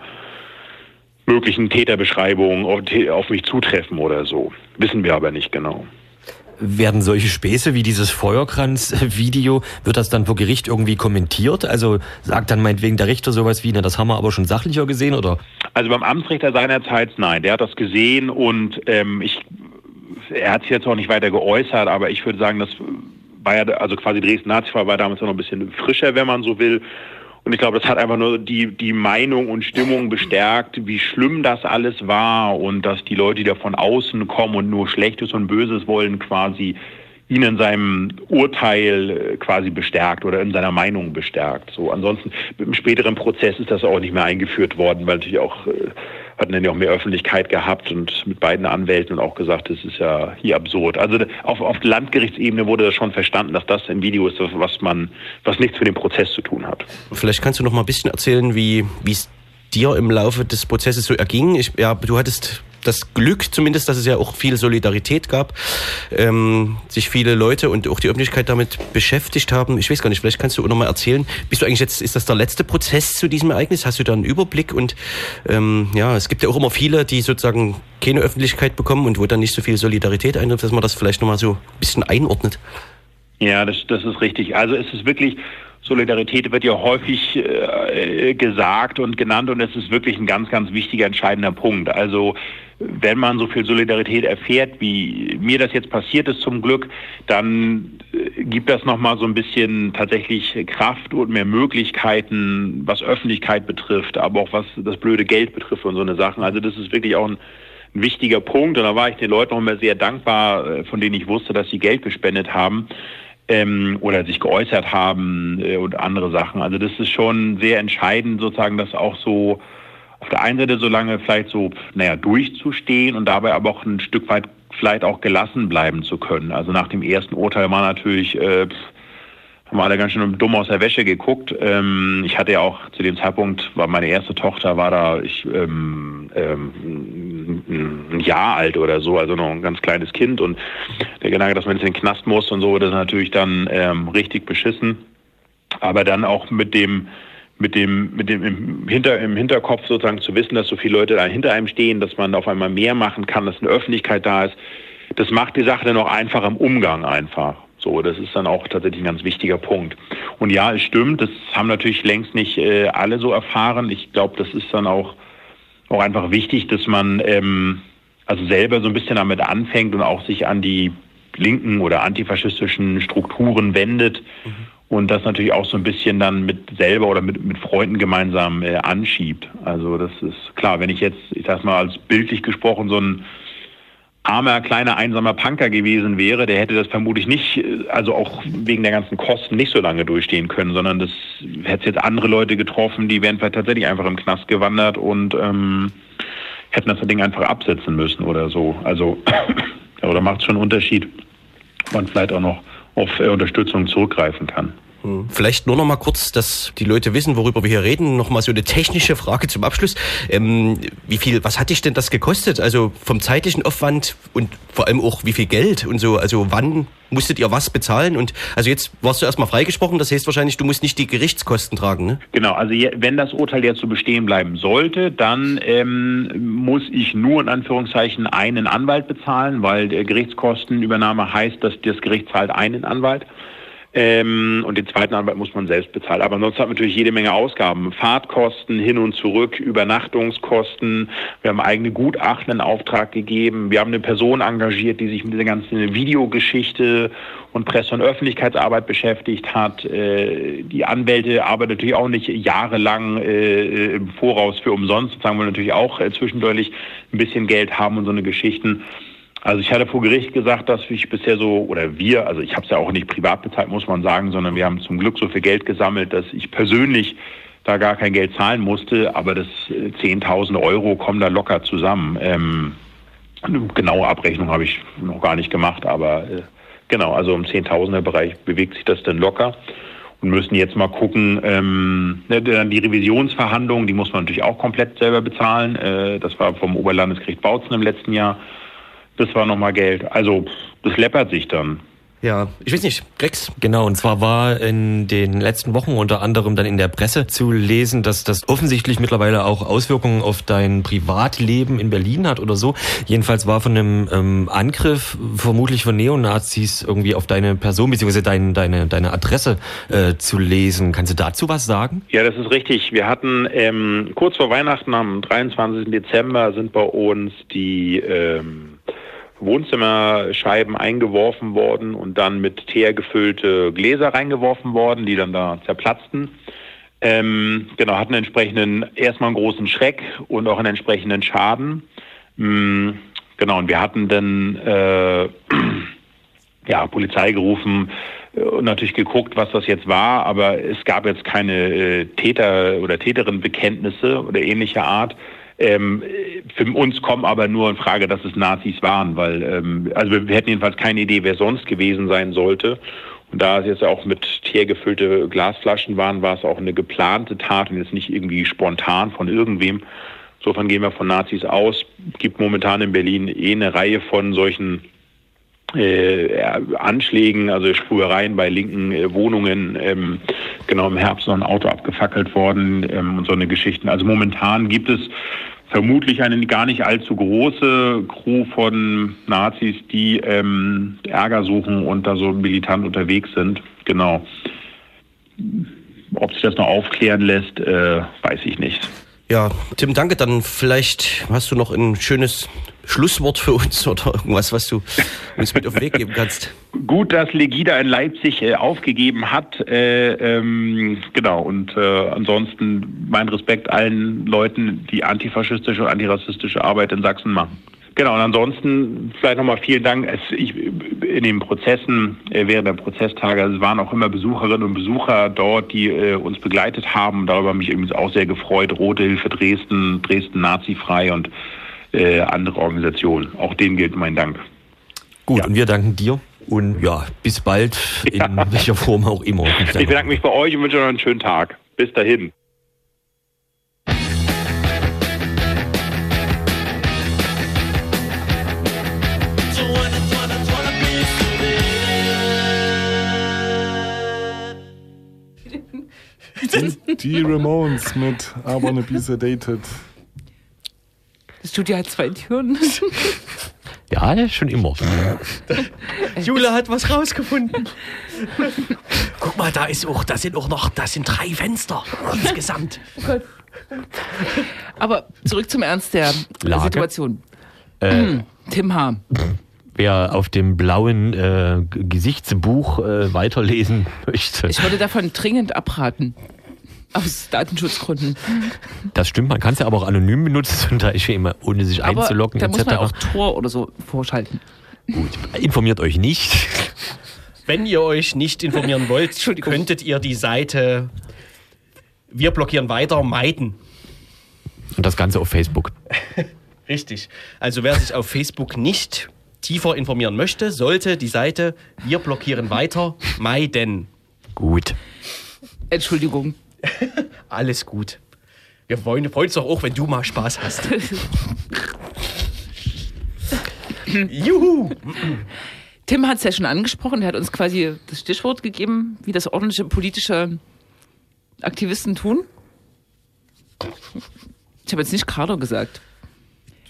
möglichen Täterbeschreibung auf mich zutreffen oder so. Wissen wir aber nicht genau. Werden solche Späße wie dieses Feuerkranz-Video, wird das dann vor Gericht irgendwie kommentiert? Also sagt dann meinetwegen der Richter sowas wie, na, das haben wir aber schon sachlicher gesehen, oder? Also beim Amtsrichter seinerzeit nein, der hat das gesehen und ähm, ich, er hat sich jetzt auch nicht weiter geäußert, aber ich würde sagen, das war ja, also quasi Dresden-Nazi-Fall war damals noch ein bisschen frischer, wenn man so will. Und ich glaube, das hat einfach nur die, die Meinung und Stimmung bestärkt, wie schlimm das alles war und dass die Leute, die da von außen kommen und nur Schlechtes und Böses wollen, quasi ihn in seinem Urteil äh, quasi bestärkt oder in seiner Meinung bestärkt. So ansonsten im späteren Prozess ist das auch nicht mehr eingeführt worden, weil natürlich auch äh, hatten dann ja auch mehr Öffentlichkeit gehabt und mit beiden Anwälten und auch gesagt, das ist ja hier absurd. Also auf, auf Landgerichtsebene wurde das schon verstanden, dass das ein Video ist, was man, was nichts mit dem Prozess zu tun hat. Vielleicht kannst du noch mal ein bisschen erzählen, wie wie es dir im Laufe des Prozesses so erging. Ich, ja, du hattest das Glück zumindest, dass es ja auch viel Solidarität gab, ähm, sich viele Leute und auch die Öffentlichkeit damit beschäftigt haben. Ich weiß gar nicht, vielleicht kannst du noch mal erzählen, bist du eigentlich jetzt, ist das der letzte Prozess zu diesem Ereignis? Hast du da einen Überblick? Und ähm, ja, es gibt ja auch immer viele, die sozusagen keine Öffentlichkeit bekommen und wo dann nicht so viel Solidarität eintrifft, dass man das vielleicht noch mal so ein bisschen einordnet. Ja, das, das ist richtig. Also es ist wirklich Solidarität wird ja häufig äh, gesagt und genannt und es ist wirklich ein ganz, ganz wichtiger, entscheidender Punkt. Also wenn man so viel Solidarität erfährt, wie mir das jetzt passiert ist zum Glück, dann äh, gibt das nochmal so ein bisschen tatsächlich Kraft und mehr Möglichkeiten, was Öffentlichkeit betrifft, aber auch was das blöde Geld betrifft und so eine Sachen. Also das ist wirklich auch ein, ein wichtiger Punkt und da war ich den Leuten auch immer sehr dankbar, äh, von denen ich wusste, dass sie Geld gespendet haben ähm, oder sich geäußert haben äh, und andere Sachen. Also das ist schon sehr entscheidend, sozusagen, das auch so auf der einen Seite so lange vielleicht so, naja, durchzustehen und dabei aber auch ein Stück weit vielleicht auch gelassen bleiben zu können. Also nach dem ersten Urteil war natürlich äh, haben alle ganz schön dumm aus der Wäsche geguckt. Ähm, ich hatte ja auch zu dem Zeitpunkt, war meine erste Tochter, war da ich, ähm, ähm, ein Jahr alt oder so, also noch ein ganz kleines Kind. Und der Gedanke, dass man jetzt in den Knast muss und so, das ist natürlich dann ähm, richtig beschissen. Aber dann auch mit dem mit dem, mit dem im, Hinter, im Hinterkopf sozusagen zu wissen, dass so viele Leute da hinter einem stehen, dass man auf einmal mehr machen kann, dass eine Öffentlichkeit da ist, das macht die Sache dann auch einfacher im Umgang einfach. So, das ist dann auch tatsächlich ein ganz wichtiger Punkt. Und ja, es stimmt, das haben natürlich längst nicht äh, alle so erfahren. Ich glaube, das ist dann auch, auch einfach wichtig, dass man ähm, also selber so ein bisschen damit anfängt und auch sich an die linken oder antifaschistischen Strukturen wendet mhm. und das natürlich auch so ein bisschen dann mit selber oder mit, mit Freunden gemeinsam äh, anschiebt. Also das ist klar, wenn ich jetzt, ich sag mal, als bildlich gesprochen so ein armer, kleiner, einsamer Punker gewesen wäre, der hätte das vermutlich nicht, also auch wegen der ganzen Kosten nicht so lange durchstehen können, sondern das hätte jetzt andere Leute getroffen, die wären vielleicht tatsächlich einfach im Knast gewandert und ähm, hätten das Ding einfach absetzen müssen oder so. Also, oder macht schon einen Unterschied, ob man vielleicht auch noch auf äh, Unterstützung zurückgreifen kann. Vielleicht nur noch mal kurz, dass die Leute wissen, worüber wir hier reden. Noch mal so eine technische Frage zum Abschluss. Ähm, wie viel, was hat dich denn das gekostet? Also vom zeitlichen Aufwand und vor allem auch wie viel Geld und so. Also wann musstet ihr was bezahlen? Und also jetzt warst du erstmal freigesprochen. Das heißt wahrscheinlich, du musst nicht die Gerichtskosten tragen. Ne? Genau. Also wenn das Urteil jetzt so bestehen bleiben sollte, dann ähm, muss ich nur in Anführungszeichen einen Anwalt bezahlen, weil der Gerichtskostenübernahme heißt, dass das Gericht zahlt einen Anwalt. Ähm, und den zweiten Anwalt muss man selbst bezahlen. Aber ansonsten hat man natürlich jede Menge Ausgaben. Fahrtkosten hin und zurück, Übernachtungskosten. Wir haben eigene Gutachten in Auftrag gegeben. Wir haben eine Person engagiert, die sich mit dieser ganzen Videogeschichte und Presse- und Öffentlichkeitsarbeit beschäftigt hat. Äh, die Anwälte arbeiten natürlich auch nicht jahrelang äh, im Voraus für umsonst. Sagen wir natürlich auch äh, zwischendurch ein bisschen Geld haben und so eine Geschichten. Also ich hatte vor Gericht gesagt, dass ich bisher so, oder wir, also ich habe es ja auch nicht privat bezahlt, muss man sagen, sondern wir haben zum Glück so viel Geld gesammelt, dass ich persönlich da gar kein Geld zahlen musste, aber das 10.000 äh, Euro kommen da locker zusammen. Ähm, eine genaue Abrechnung habe ich noch gar nicht gemacht, aber äh, genau, also im Zehntausender Bereich bewegt sich das dann locker und müssen jetzt mal gucken, ähm, ne, die Revisionsverhandlungen, die muss man natürlich auch komplett selber bezahlen. Äh, das war vom Oberlandesgericht Bautzen im letzten Jahr das war nochmal Geld. Also das läppert sich dann. Ja, ich weiß nicht, Grex. Genau, und zwar war in den letzten Wochen unter anderem dann in der Presse zu lesen, dass das offensichtlich mittlerweile auch Auswirkungen auf dein Privatleben in Berlin hat oder so. Jedenfalls war von einem ähm, Angriff vermutlich von Neonazis irgendwie auf deine Person bzw. Dein, deine, deine Adresse äh, zu lesen. Kannst du dazu was sagen? Ja, das ist richtig. Wir hatten ähm, kurz vor Weihnachten am 23. Dezember sind bei uns die ähm, Wohnzimmerscheiben eingeworfen worden und dann mit Teer gefüllte Gläser reingeworfen worden, die dann da zerplatzten. Ähm, genau, hatten entsprechenden erstmal einen großen Schreck und auch einen entsprechenden Schaden. Ähm, genau, und wir hatten dann äh, ja, Polizei gerufen und natürlich geguckt, was das jetzt war, aber es gab jetzt keine äh, Täter- oder Täterin-Bekenntnisse oder ähnlicher Art. Ähm, für uns kommen aber nur in Frage, dass es Nazis waren, weil ähm, also wir hätten jedenfalls keine Idee, wer sonst gewesen sein sollte. Und da es jetzt auch mit Teer gefüllte Glasflaschen waren, war es auch eine geplante Tat und jetzt nicht irgendwie spontan von irgendwem. Insofern gehen wir von Nazis aus. Es gibt momentan in Berlin eh eine Reihe von solchen äh, Anschlägen, also Spurereien bei linken äh, Wohnungen. Ähm, genau im Herbst noch ein Auto abgefackelt worden ähm, und so eine Geschichten. Also momentan gibt es vermutlich eine gar nicht allzu große Crew von Nazis, die ähm, Ärger suchen und da so militant unterwegs sind. Genau. Ob sich das noch aufklären lässt, äh, weiß ich nicht. Ja, Tim, danke. Dann vielleicht hast du noch ein schönes Schlusswort für uns oder irgendwas, was du uns mit auf den Weg geben kannst. Gut, dass Legida in Leipzig äh, aufgegeben hat. Äh, ähm, genau, und äh, ansonsten mein Respekt allen Leuten, die antifaschistische und antirassistische Arbeit in Sachsen machen. Genau, und ansonsten vielleicht nochmal vielen Dank. Es, ich, in den Prozessen, äh, während der Prozesstage, es waren auch immer Besucherinnen und Besucher dort, die äh, uns begleitet haben. Darüber habe ich mich übrigens auch sehr gefreut. Rote Hilfe Dresden, Dresden Nazifrei und äh, andere Organisationen. Auch denen gilt mein Dank. Gut, ja. und wir danken dir. Und ja, bis bald, in ja. welcher Form auch immer. Ich bedanke mich bei euch und wünsche euch einen schönen Tag. Bis dahin. Die Ramones mit I Wanna Be Sedated. Das Studio hat zwei Türen. Ja, schon immer. Jule hat was rausgefunden. Guck mal, da ist auch, da sind auch noch, da sind drei Fenster insgesamt. Oh Aber zurück zum Ernst der Lage. Situation. Äh, Tim H. Wer auf dem blauen äh, Gesichtsbuch äh, weiterlesen möchte. Ich würde davon dringend abraten. Aus Datenschutzgründen. Das stimmt, man kann es ja aber auch anonym benutzen, und da ist ja immer, ohne sich aber einzuloggen. Da etc. muss man auch Tor oder so vorschalten. Gut, informiert euch nicht. Wenn ihr euch nicht informieren wollt, könntet ihr die Seite Wir blockieren weiter meiden. Und das Ganze auf Facebook. Richtig. Also wer sich auf Facebook nicht tiefer informieren möchte, sollte die Seite Wir blockieren weiter meiden. Gut. Entschuldigung. Alles gut. Wir freuen, uns doch auch, wenn du mal Spaß hast. Juhu! Tim hat es ja schon angesprochen, er hat uns quasi das Stichwort gegeben, wie das ordentliche politische Aktivisten tun. Ich habe jetzt nicht Carlo gesagt.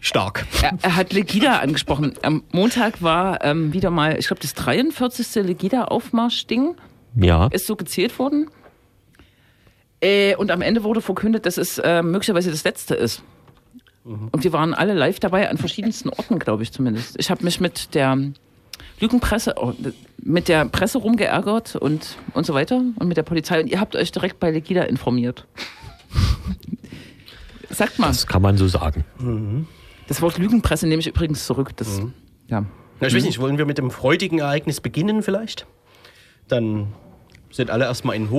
Stark. Er, er, hat Legida angesprochen. Am Montag war ähm, wieder mal, ich glaube, das 43. Legida-Aufmarsch-Ding Ja. ist so gezählt worden. Äh, und am Ende wurde verkündet, dass es äh, möglicherweise das letzte ist. Und wir waren alle live dabei, an verschiedensten Orten, glaube ich zumindest. Ich habe mich mit der Lügenpresse, oh, mit der Presse rumgeärgert und, und so weiter und mit der Polizei. Und ihr habt euch direkt bei Legida informiert. Sagt mal. Das kann man so sagen. Das Wort Lügenpresse nehme ich übrigens zurück. Das, ja. Na, ich weiß nicht, wollen wir mit dem freudigen Ereignis beginnen vielleicht? Dann sind alle erstmal in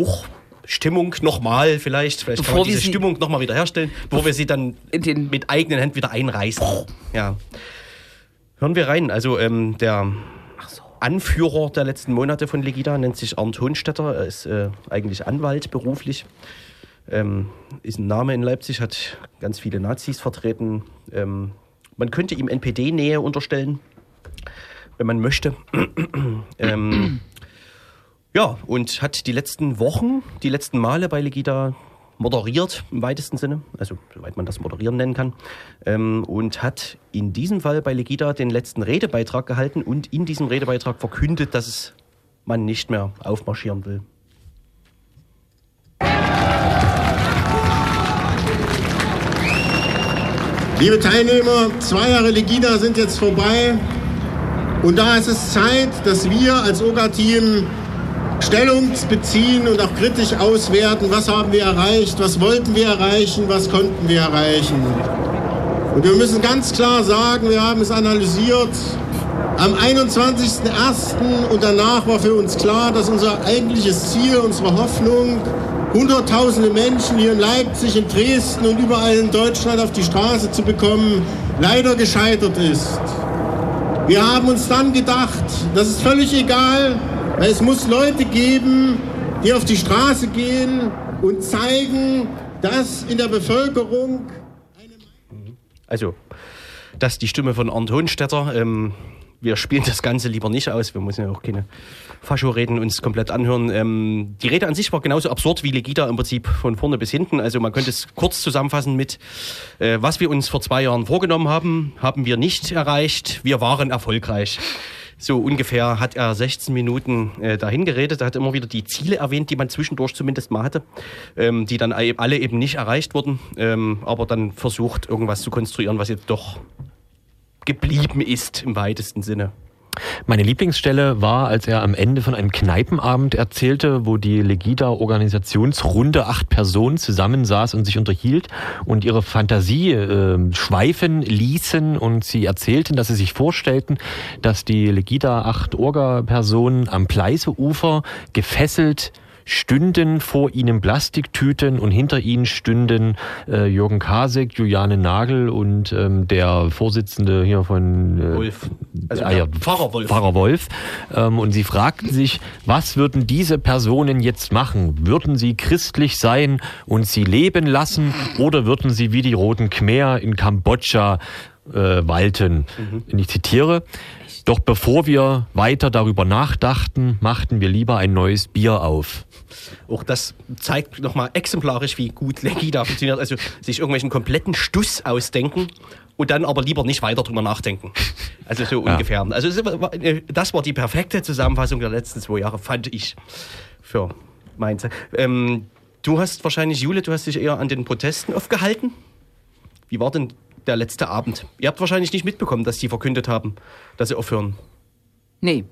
Hochstimmung nochmal vielleicht. Vielleicht kann Bevor man wir diese Stimmung nochmal wiederherstellen, bevor wir sie dann mit eigenen Händen wieder einreißen. Ja. Hören wir rein. Also ähm, der Anführer der letzten Monate von Legida nennt sich Arndt Hohenstetter. Er ist äh, eigentlich Anwalt beruflich. Ähm, ist ein Name in Leipzig, hat ganz viele Nazis vertreten. Ähm, man könnte ihm NPD-Nähe unterstellen, wenn man möchte. ähm, ja, und hat die letzten Wochen, die letzten Male bei Legida moderiert, im weitesten Sinne, also soweit man das moderieren nennen kann, ähm, und hat in diesem Fall bei Legida den letzten Redebeitrag gehalten und in diesem Redebeitrag verkündet, dass es man nicht mehr aufmarschieren will. Liebe Teilnehmer, zwei Jahre Legida sind jetzt vorbei. Und da ist es Zeit, dass wir als OGA-Team Stellung beziehen und auch kritisch auswerten, was haben wir erreicht, was wollten wir erreichen, was konnten wir erreichen. Und wir müssen ganz klar sagen, wir haben es analysiert. Am 21.01. und danach war für uns klar, dass unser eigentliches Ziel, unsere Hoffnung, Hunderttausende Menschen hier in Leipzig, in Dresden und überall in Deutschland auf die Straße zu bekommen, leider gescheitert ist. Wir haben uns dann gedacht, das ist völlig egal, weil es muss Leute geben, die auf die Straße gehen und zeigen, dass in der Bevölkerung Also, das ist die Stimme von Arndt Hohenstetter. Ähm, wir spielen das Ganze lieber nicht aus. Wir müssen ja auch keine Fascho-Reden uns komplett anhören. Ähm, die Rede an sich war genauso absurd wie Legida im Prinzip von vorne bis hinten. Also man könnte es kurz zusammenfassen mit, äh, was wir uns vor zwei Jahren vorgenommen haben, haben wir nicht erreicht. Wir waren erfolgreich. So ungefähr hat er 16 Minuten äh, dahin geredet. Er hat immer wieder die Ziele erwähnt, die man zwischendurch zumindest mal hatte, ähm, die dann alle eben nicht erreicht wurden, ähm, aber dann versucht, irgendwas zu konstruieren, was jetzt doch geblieben ist im weitesten Sinne. Meine Lieblingsstelle war, als er am Ende von einem Kneipenabend erzählte, wo die Legida-Organisationsrunde acht Personen zusammensaß und sich unterhielt und ihre Fantasie äh, schweifen ließen und sie erzählten, dass sie sich vorstellten, dass die Legida acht Orga-Personen am Pleiseufer gefesselt stünden vor ihnen Plastiktüten und hinter ihnen stünden äh, Jürgen Kasek, Juliane Nagel und ähm, der Vorsitzende hier von äh, Wolf. Also ah, ja, Pfarrer Wolf. Pfarrer Wolf. Ähm, und sie fragten sich, was würden diese Personen jetzt machen? Würden sie christlich sein und sie leben lassen oder würden sie wie die Roten Khmer in Kambodscha äh, walten? Und ich zitiere. Doch bevor wir weiter darüber nachdachten, machten wir lieber ein neues Bier auf. Auch das zeigt nochmal exemplarisch, wie gut Legida funktioniert. Also sich irgendwelchen kompletten Stuss ausdenken und dann aber lieber nicht weiter drüber nachdenken. Also so Ja. ungefähr. Also äh, das war die perfekte Zusammenfassung der letzten zwei Jahre, fand ich. Für mein Ze- ähm, Du hast wahrscheinlich, Jule, du hast dich eher an den Protesten aufgehalten. Wie war denn der letzte Abend? Ihr habt wahrscheinlich nicht mitbekommen, dass sie verkündet haben, dass sie aufhören. Nee.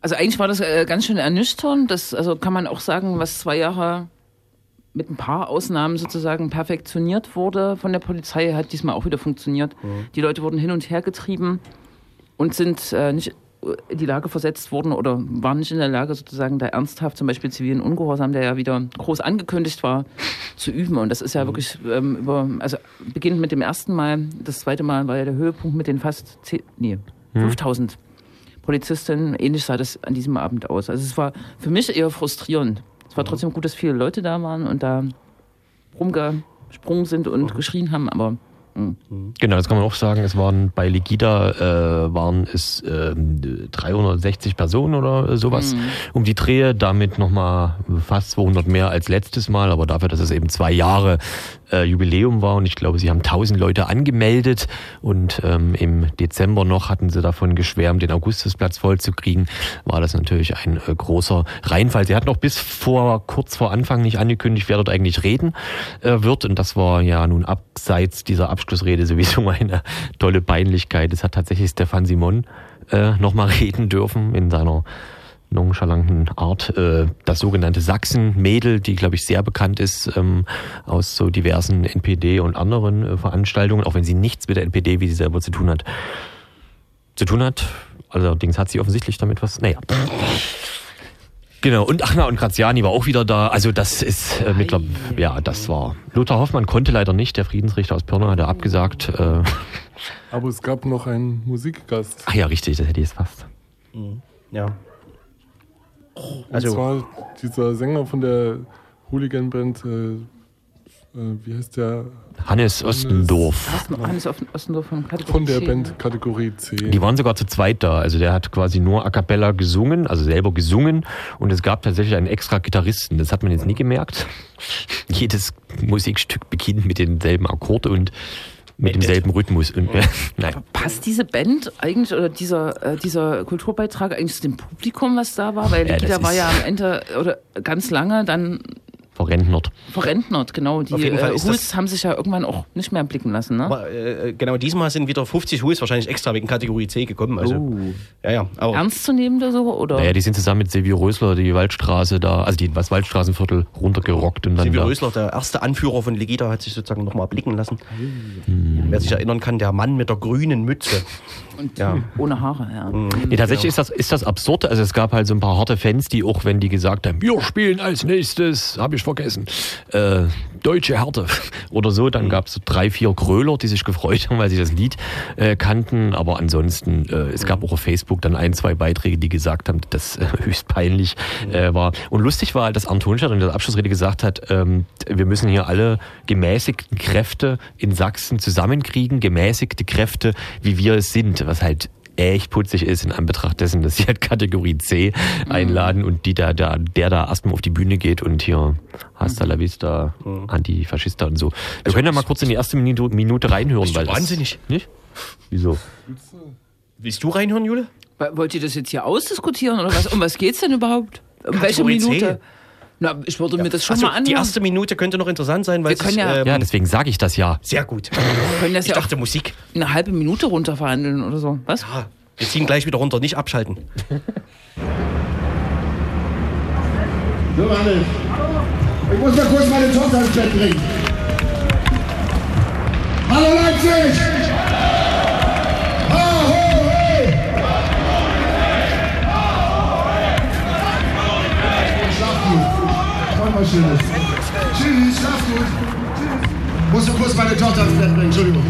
Also eigentlich war das äh, ganz schön ernüchternd. Das also kann man auch sagen, was zwei Jahre mit ein paar Ausnahmen sozusagen perfektioniert wurde von der Polizei, hat diesmal auch wieder funktioniert. Die Leute wurden hin und her getrieben und sind äh, nicht in die Lage versetzt worden oder waren nicht in der Lage, sozusagen da ernsthaft zum Beispiel zivilen Ungehorsam, der ja wieder groß angekündigt war, zu üben. Und das ist ja wirklich ähm, über, also beginnend mit dem ersten Mal, das zweite Mal war ja der Höhepunkt mit den fast 10, nee, 5000 Polizistinnen. Ähnlich sah das an diesem Abend aus. Also es war für mich eher frustrierend. Es war trotzdem gut, dass viele Leute da waren und da rumgesprungen sind und geschrien haben, aber Genau, das kann man auch sagen. Es waren bei Legida äh, waren es ähm, 360 Personen oder sowas um die Drehe. Damit nochmal fast 200 mehr als letztes Mal. Aber dafür, dass es eben zwei Jahre äh, Jubiläum war und ich glaube, sie haben 1000 Leute angemeldet und ähm, im Dezember noch hatten sie davon geschwärmt, den Augustusplatz voll zu kriegen. War das natürlich ein äh, großer Reinfall. Sie hatten auch bis vor kurz vor Anfang nicht angekündigt, wer dort eigentlich reden äh, wird und das war ja nun abseits dieser Abschlussrede sowieso eine tolle Peinlichkeit. Es hat tatsächlich Stefan Simon äh, nochmal reden dürfen in seiner nonchalanten Art. Äh, das sogenannte Sachsen-Mädel, die, glaube ich, sehr bekannt ist ähm, aus so diversen NPD und anderen äh, Veranstaltungen, auch wenn sie nichts mit der NPD, wie sie selber zu tun hat, zu tun hat. Allerdings hat sie offensichtlich damit was. Naja. Genau, und ach na, und Graziani war auch wieder da. Also das ist äh, mittlerweile, ja, das war. Lothar Hoffmann konnte leider nicht, der Friedensrichter aus Pirna hat er abgesagt. Äh, Aber es gab noch einen Musikgast. ach ja, richtig, das hätte ich jetzt fast. Ja. Und Also- zwar dieser Sänger von der Hooligan-Band, äh, äh, wie heißt der? Hannes Ostendorf. Osten- Hannes Osten- Ostendorf von Kategorie Von der C. Band Kategorie C. Die waren sogar zu zweit da. Also der hat quasi nur a cappella gesungen, also selber gesungen. Und es gab tatsächlich einen extra Gitarristen. Das hat man jetzt nie gemerkt. Jedes Musikstück beginnt mit demselben Akkord und mit demselben Rhythmus. Und, nein. Passt diese Band eigentlich oder dieser, äh, dieser Kulturbeitrag eigentlich zu dem Publikum, was da war? Weil Ja, war ja am Ende oder ganz lange dann Verrentnert. verrentnert, genau. Die äh, Hus das- haben sich ja irgendwann auch nicht mehr blicken lassen, ne? Aber, äh, genau, diesmal sind wieder 50 Hus wahrscheinlich extra wegen Kategorie C gekommen. Also, Oh. ja, ja. Aber Ernstzunehmende so? Oder? Naja, die sind zusammen mit Silvio Rösler die Waldstraße da, also die was Waldstraßenviertel runtergerockt und dann Silvio da. Rösler, der erste Anführer von Legida, hat sich sozusagen nochmal blicken lassen. Wer sich erinnern kann, der Mann mit der grünen Mütze. Und Ja. ohne Haare, ja. Nee, tatsächlich ist das, ist das absurd. Also es gab halt so ein paar harte Fans, die auch, wenn die gesagt haben, wir spielen als nächstes, habe ich vergessen, äh, deutsche Härte oder so, dann gab es so drei, vier Gröler, die sich gefreut haben, weil sie das Lied äh, kannten. Aber ansonsten, äh, es gab auch auf Facebook dann ein, zwei Beiträge, die gesagt haben, dass das äh, höchst peinlich äh, war. Und lustig war, dass Arndt Hohenstadt in der Abschlussrede gesagt hat, ähm, wir müssen hier alle gemäßigten Kräfte in Sachsen zusammenkriegen, gemäßigte Kräfte, wie wir es sind, was halt echt putzig ist in Anbetracht dessen, dass sie halt Kategorie C einladen und die da, da, der da erstmal auf die Bühne geht und hier Hasta la Vista, Antifaschista und so. Wir können ja mal kurz in die erste Minute, Minute reinhören, weil das- wahnsinnig? Nicht? Wieso? Willst du reinhören, Jule? Wollt ihr das jetzt hier ausdiskutieren oder was? Um was geht's denn überhaupt? Um welche Kategorie C. Na, ich würde mir das schon Ach so, mal anhören. die erste Minute könnte noch interessant sein, weil Wir können ja- ähm, Ja, deswegen sage ich das ja. sehr gut. Wir können das Ich ja auch dachte Musik. eine halbe Minute runterverhandeln oder so. Was? Ah, wir ziehen gleich wieder runter, nicht abschalten. So, Hannes. Ich muss mal kurz meine Tochter ins Bett bringen. Hallo Leipzig! Gut. Mach was Schönes. Tschüss, schlaf gut. Tschüss. Muss nur kurz meine Tochter ins Bett bringen, Entschuldigung.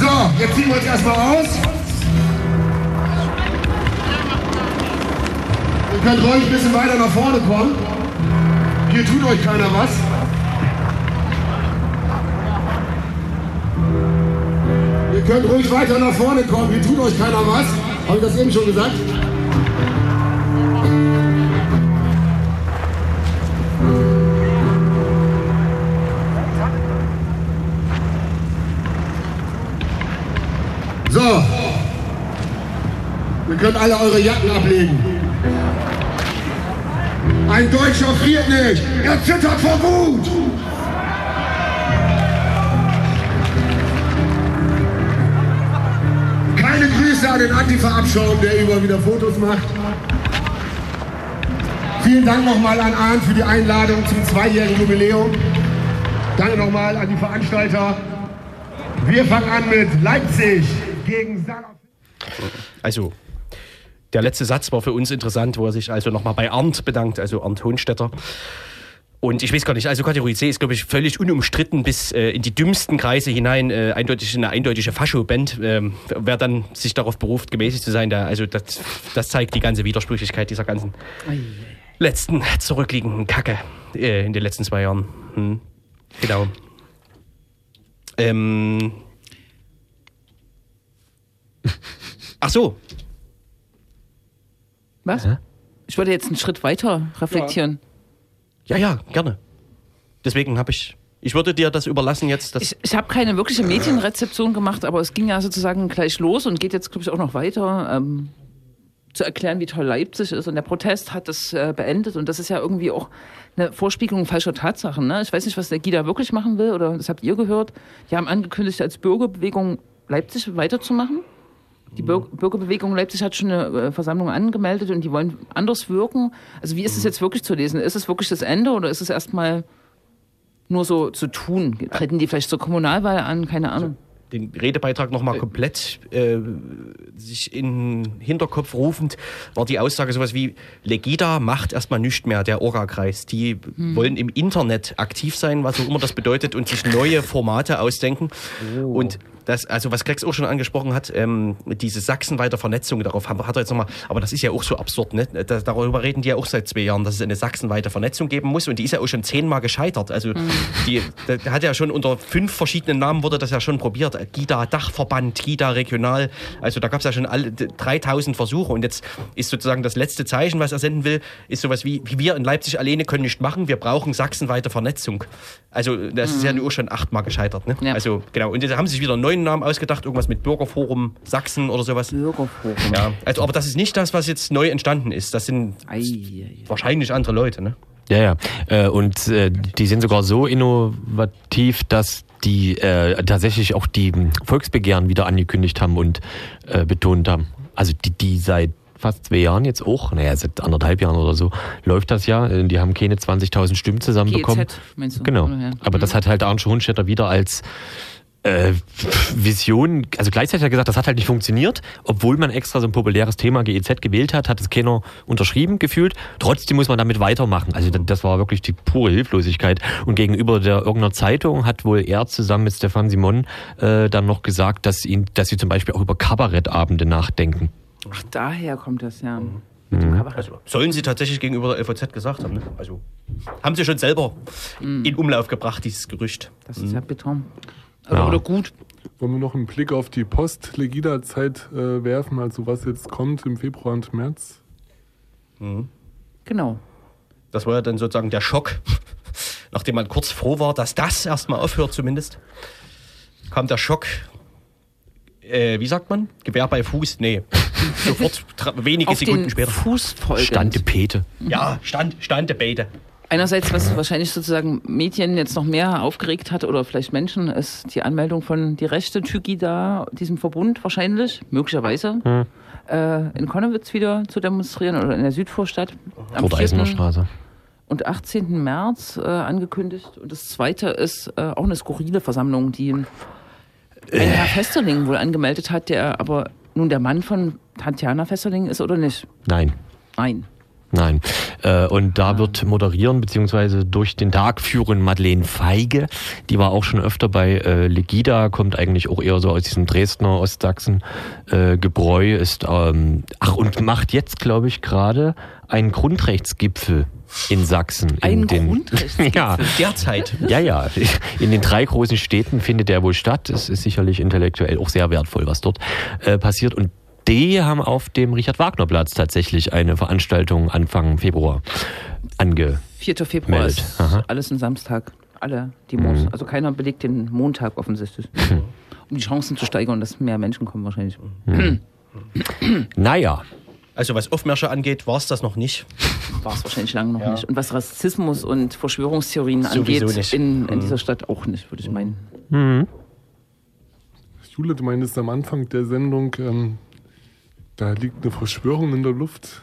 So, jetzt ziehen wir uns erstmal aus. Ihr könnt ruhig ein bisschen weiter nach vorne kommen. Hier tut euch keiner was. Ihr könnt ruhig weiter nach vorne kommen. Hier tut euch keiner was. Habe ich das eben schon gesagt? Könnt alle eure Jacken ablegen. Ein Deutscher friert nicht. Er zittert vor Wut. Keine Grüße an den Antifa-Abschaum, der immer wieder Fotos macht. Vielen Dank nochmal an Arndt für die Einladung zum zweijährigen Jubiläum. Danke nochmal an die Veranstalter. Wir fangen an mit Leipzig gegen Salaf. Also, der letzte Satz war für uns interessant, wo er sich also nochmal bei Arndt bedankt, also Arndt Hohenstetter. Und ich weiß gar nicht, also Kategorie C ist, glaube ich, völlig unumstritten bis äh, in die dümmsten Kreise hinein, äh, eindeutig eine eindeutige Fascho-Band. Ähm, wer dann sich darauf beruft, gemäßigt zu sein, da, also das, das zeigt die ganze Widersprüchlichkeit dieser ganzen letzten zurückliegenden Kacke äh, in den letzten zwei Jahren. Hm. Genau. Ähm. Ach so, Was? Ich würde jetzt einen Schritt weiter reflektieren. Ja, ja, gerne. Deswegen habe ich Ich würde dir das überlassen jetzt. Ich, ich habe keine wirkliche Medienrezeption gemacht, aber es ging ja sozusagen gleich los und geht jetzt, glaube ich, auch noch weiter. Ähm, zu erklären, wie toll Leipzig ist. Und der Protest hat das äh, beendet. Und das ist ja irgendwie auch eine Vorspiegelung falscher Tatsachen. Ne? Ich weiß nicht, was der Gida wirklich machen will, oder das habt ihr gehört. Die haben angekündigt, als Bürgerbewegung Leipzig weiterzumachen. Die Bür Bürgerbewegung Leipzig hat schon eine äh, Versammlung angemeldet und die wollen anders wirken. Also wie ist es jetzt wirklich zu lesen? Ist es wirklich das Ende oder ist es erstmal nur so zu tun? Treten die vielleicht zur Kommunalwahl an? Keine Ahnung. den Redebeitrag nochmal komplett äh, sich in den Hinterkopf rufend, war die Aussage sowas wie, Legida macht erstmal nichts mehr, der Orga-Kreis. Die wollen im Internet aktiv sein, was auch immer das bedeutet, und sich neue Formate ausdenken. Und das, also was Grex auch schon angesprochen hat, ähm, diese sachsenweite Vernetzung, darauf haben- hat er jetzt nochmal, aber das ist ja auch so absurd, ne? Da, darüber reden die ja auch seit zwei Jahren, dass es eine sachsenweite Vernetzung geben muss und die ist ja auch schon zehnmal gescheitert. Also die, da da hat ja schon unter fünf verschiedenen Namen wurde das ja schon probiert. GIDA Dachverband, GIDA Regional, also da gab es ja schon alle 3000 Versuche und jetzt ist sozusagen das letzte Zeichen, was er senden will, ist sowas wie, wie wir in Leipzig alleine können nicht machen, wir brauchen sachsenweite Vernetzung. Also das ist ja nur schon achtmal gescheitert. Ne? Ja. Also genau, und jetzt haben sie sich wieder einen neuen Namen ausgedacht, irgendwas mit Bürgerforum Sachsen oder sowas. Bürgerforum. Ja, also aber das ist nicht das, was jetzt neu entstanden ist. Das sind Ei, ei, ei. wahrscheinlich andere Leute, ne? Ja, ja. Äh, und äh, die sind sogar so innovativ, dass die äh, tatsächlich auch die Volksbegehren wieder angekündigt haben und äh, betont haben. Also die, die seit fast zwei Jahren jetzt auch, naja, seit anderthalb Jahren oder so, läuft das ja. Die haben keine 20.000 Stimmen zusammenbekommen. GEZ, meinst du? Genau. Aber das hat halt Arndt Hohenstetter wieder als äh, Vision, also gleichzeitig hat er gesagt, das hat halt nicht funktioniert, obwohl man extra so ein populäres Thema GEZ gewählt hat, hat es keiner unterschrieben gefühlt. Trotzdem muss man damit weitermachen. Also das- war wirklich die pure Hilflosigkeit. Und gegenüber der irgendeiner Zeitung hat wohl er zusammen mit Stefan Simon äh, dann noch gesagt, dass ihn, dass sie zum Beispiel auch über Kabarettabende nachdenken. Ach, daher kommt das ja. Also sollen sie tatsächlich gegenüber der LVZ gesagt haben. Ne? Also haben sie schon selber in Umlauf gebracht, dieses Gerücht. Das ist ja bitter. Ja. Oder gut. Wollen wir noch einen Blick auf die Post-Legida-Zeit äh, werfen, also was jetzt kommt im Februar und März? Genau. Das war ja dann sozusagen der Schock, nachdem man kurz froh war, dass das erstmal aufhört zumindest, kam der Schock, äh, wie sagt man? Gewehr bei Fuß? Nee. Sofort wenige Auf Sekunden den später. Fuß folgend. Stande Pete. Ja, stand, stande beide. Einerseits, was wahrscheinlich sozusagen Medien jetzt noch mehr aufgeregt hat oder vielleicht Menschen, ist die Anmeldung von die rechte Tygida, diesem Verbund wahrscheinlich, möglicherweise, äh, in Konnewitz wieder zu demonstrieren oder in der Südvorstadt. Am Dort Eisener 4. Straße. und 18. März äh, angekündigt. Und das zweite ist äh, auch eine skurrile Versammlung, die ein Herr Festerling wohl angemeldet hat, der aber nun der Mann von Tatjana Festerling ist oder nicht? Nein. Nein. Nein. Äh, und da wird moderieren beziehungsweise durch den Tag führen Madeleine Feige. Die war auch schon öfter bei äh, Legida, kommt eigentlich auch eher so aus diesem Dresdner Ostsachsen äh, Gebräu, ist ähm, ach und macht jetzt glaube ich gerade einen Grundrechtsgipfel in Sachsen. in Einen den, Grundrechtsgipfel? Ja. Derzeit. Ja, ja. In den drei großen Städten findet der wohl statt. Es ist sicherlich intellektuell auch sehr wertvoll, was dort äh, passiert. Und die haben auf dem Richard-Wagner-Platz tatsächlich eine Veranstaltung Anfang Februar ange. 4. Februar ist alles ein Samstag. Alle Demos. Mhm. Also keiner belegt den Montag offensichtlich. Um die Chancen zu steigern, dass mehr Menschen kommen wahrscheinlich. Naja, Also was Aufmärsche angeht, war es das noch nicht. War es wahrscheinlich lange noch Ja. nicht. Und was Rassismus und Verschwörungstheorien Sowieso angeht, nicht. in, in Mhm. dieser Stadt auch nicht, würde ich meinen. Jule, du meintest am Anfang der Sendung, ähm, da liegt eine Verschwörung in der Luft.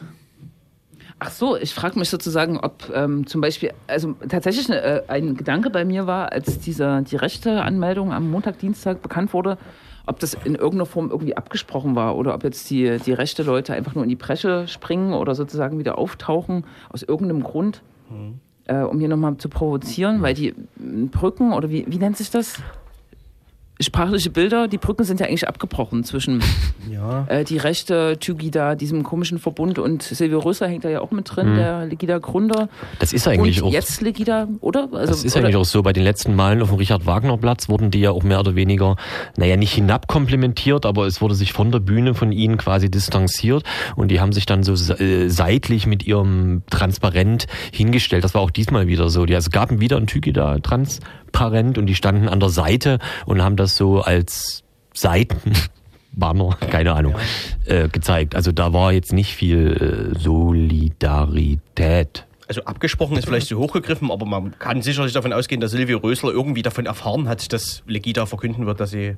Ach so, ich frage mich sozusagen, ob ähm, zum Beispiel, also tatsächlich äh, ein Gedanke bei mir war, als dieser, die rechte Anmeldung am Montag, Dienstag bekannt wurde, ob das in irgendeiner Form irgendwie abgesprochen war oder ob jetzt die, die rechte Leute einfach nur in die Bresche springen oder sozusagen wieder auftauchen aus irgendeinem Grund, äh, um hier nochmal zu provozieren, weil die m, Brücken oder wie, wie nennt sich das? Sprachliche Bilder, die Brücken sind ja eigentlich abgebrochen zwischen Ja. äh, die rechte Tygida, diesem komischen Verbund und Silvio Rösser hängt da ja auch mit drin, der Legida-Gründer. das ist eigentlich und auch. jetzt Legida, oder? Also, Das ist oder, eigentlich auch so. Bei den letzten Malen auf dem Richard-Wagner-Platz wurden die ja auch mehr oder weniger, naja, nicht hinabkomplimentiert, aber es wurde sich von der Bühne von ihnen quasi distanziert und die haben sich dann so äh, seitlich mit ihrem Transparent hingestellt. Das war auch diesmal wieder so. Die, also es gab wieder ein Tygida-Transparent transparent und die standen an der Seite und haben das so als Seitenbanner, keine Ahnung, äh, gezeigt. Also da war jetzt nicht viel äh, Solidarität. Also abgesprochen ist vielleicht zu hochgegriffen, aber man kann sicherlich davon ausgehen, dass Silvio Rösler irgendwie davon erfahren hat, dass Legida verkünden wird, dass sie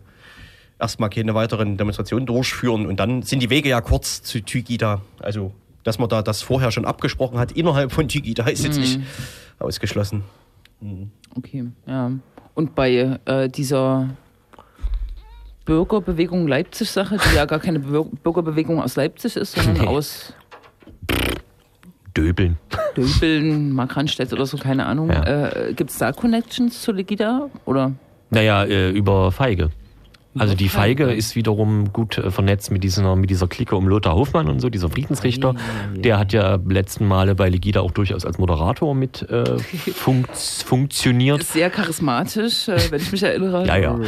erstmal keine weiteren Demonstrationen durchführen und dann sind die Wege ja kurz zu Tygida. Also, dass man da das vorher schon abgesprochen hat innerhalb von Tygida ist jetzt nicht ausgeschlossen. Okay, ja. Und bei äh, dieser Bürgerbewegung Leipzig-Sache, die ja gar keine Bür Bürgerbewegung aus Leipzig ist, sondern Nee. aus Döbeln. Döbeln, Markranstädt oder so, keine Ahnung. Ja. Äh, Gibt es da Connections zu Legida? Oder? Naja, äh, über Feige. Also die Feige ist wiederum gut äh, vernetzt mit dieser, mit dieser Clique um Lothar Hofmann und so, dieser Friedensrichter. Der hat ja letzten Male bei Legida auch durchaus als Moderator mit äh, funkt, funktioniert. Sehr charismatisch, äh, wenn ich mich erinnere. Ja, ja.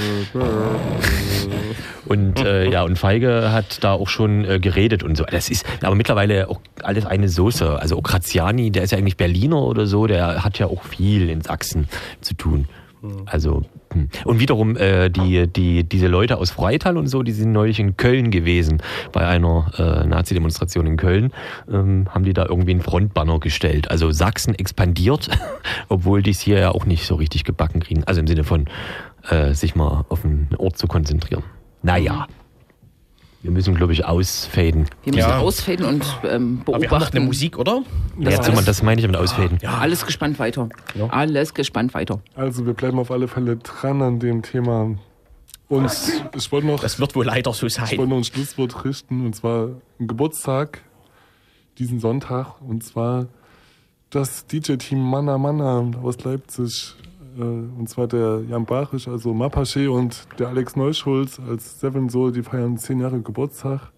Und äh, ja, und Feige hat da auch schon äh, geredet und so. Das ist aber mittlerweile auch alles eine Soße. Also auch Graziani, der ist ja eigentlich Berliner oder so, der hat ja auch viel in Sachsen zu tun. Also hm. und wiederum äh, die die diese Leute aus Freital und so, die sind neulich in Köln gewesen bei einer äh, Nazi-Demonstration in Köln, ähm, haben die da irgendwie einen Frontbanner gestellt. Also Sachsen expandiert, obwohl die es hier ja auch nicht so richtig gebacken kriegen. Also im Sinne von äh, sich mal auf einen Ort zu konzentrieren. Naja, wir müssen glaube ich ausfaden. Wir müssen Ja. ausfaden und ähm, Aber wir haben noch beobachten. eine Musik, oder? Ja, so, man, das meine ich mit ausfaden. Ja, alles gespannt weiter. Alles gespannt weiter. Also wir bleiben auf alle Fälle dran an dem Thema. Und ich wollte noch, Das wird wohl leider so ich wollte sein. noch ein Schlusswort richten, und zwar ein Geburtstag diesen Sonntag, und zwar das DJ-Team Manna Manna aus Leipzig, und zwar der Jan Barisch, also Mapache und der Alex Neuschulz als Seven Soul, die feiern zehn Jahre Geburtstag.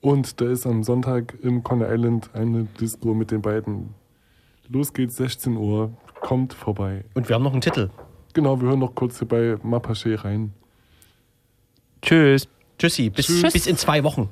Und da ist am Sonntag im Conner Island eine Disco mit den beiden. Los geht's, 16 Uhr, kommt vorbei. Und wir haben noch einen Titel. Genau, wir hören noch kurz hier bei Mapache rein. Tschüss. Tschüssi, bis, Tschüss. bis in zwei Wochen.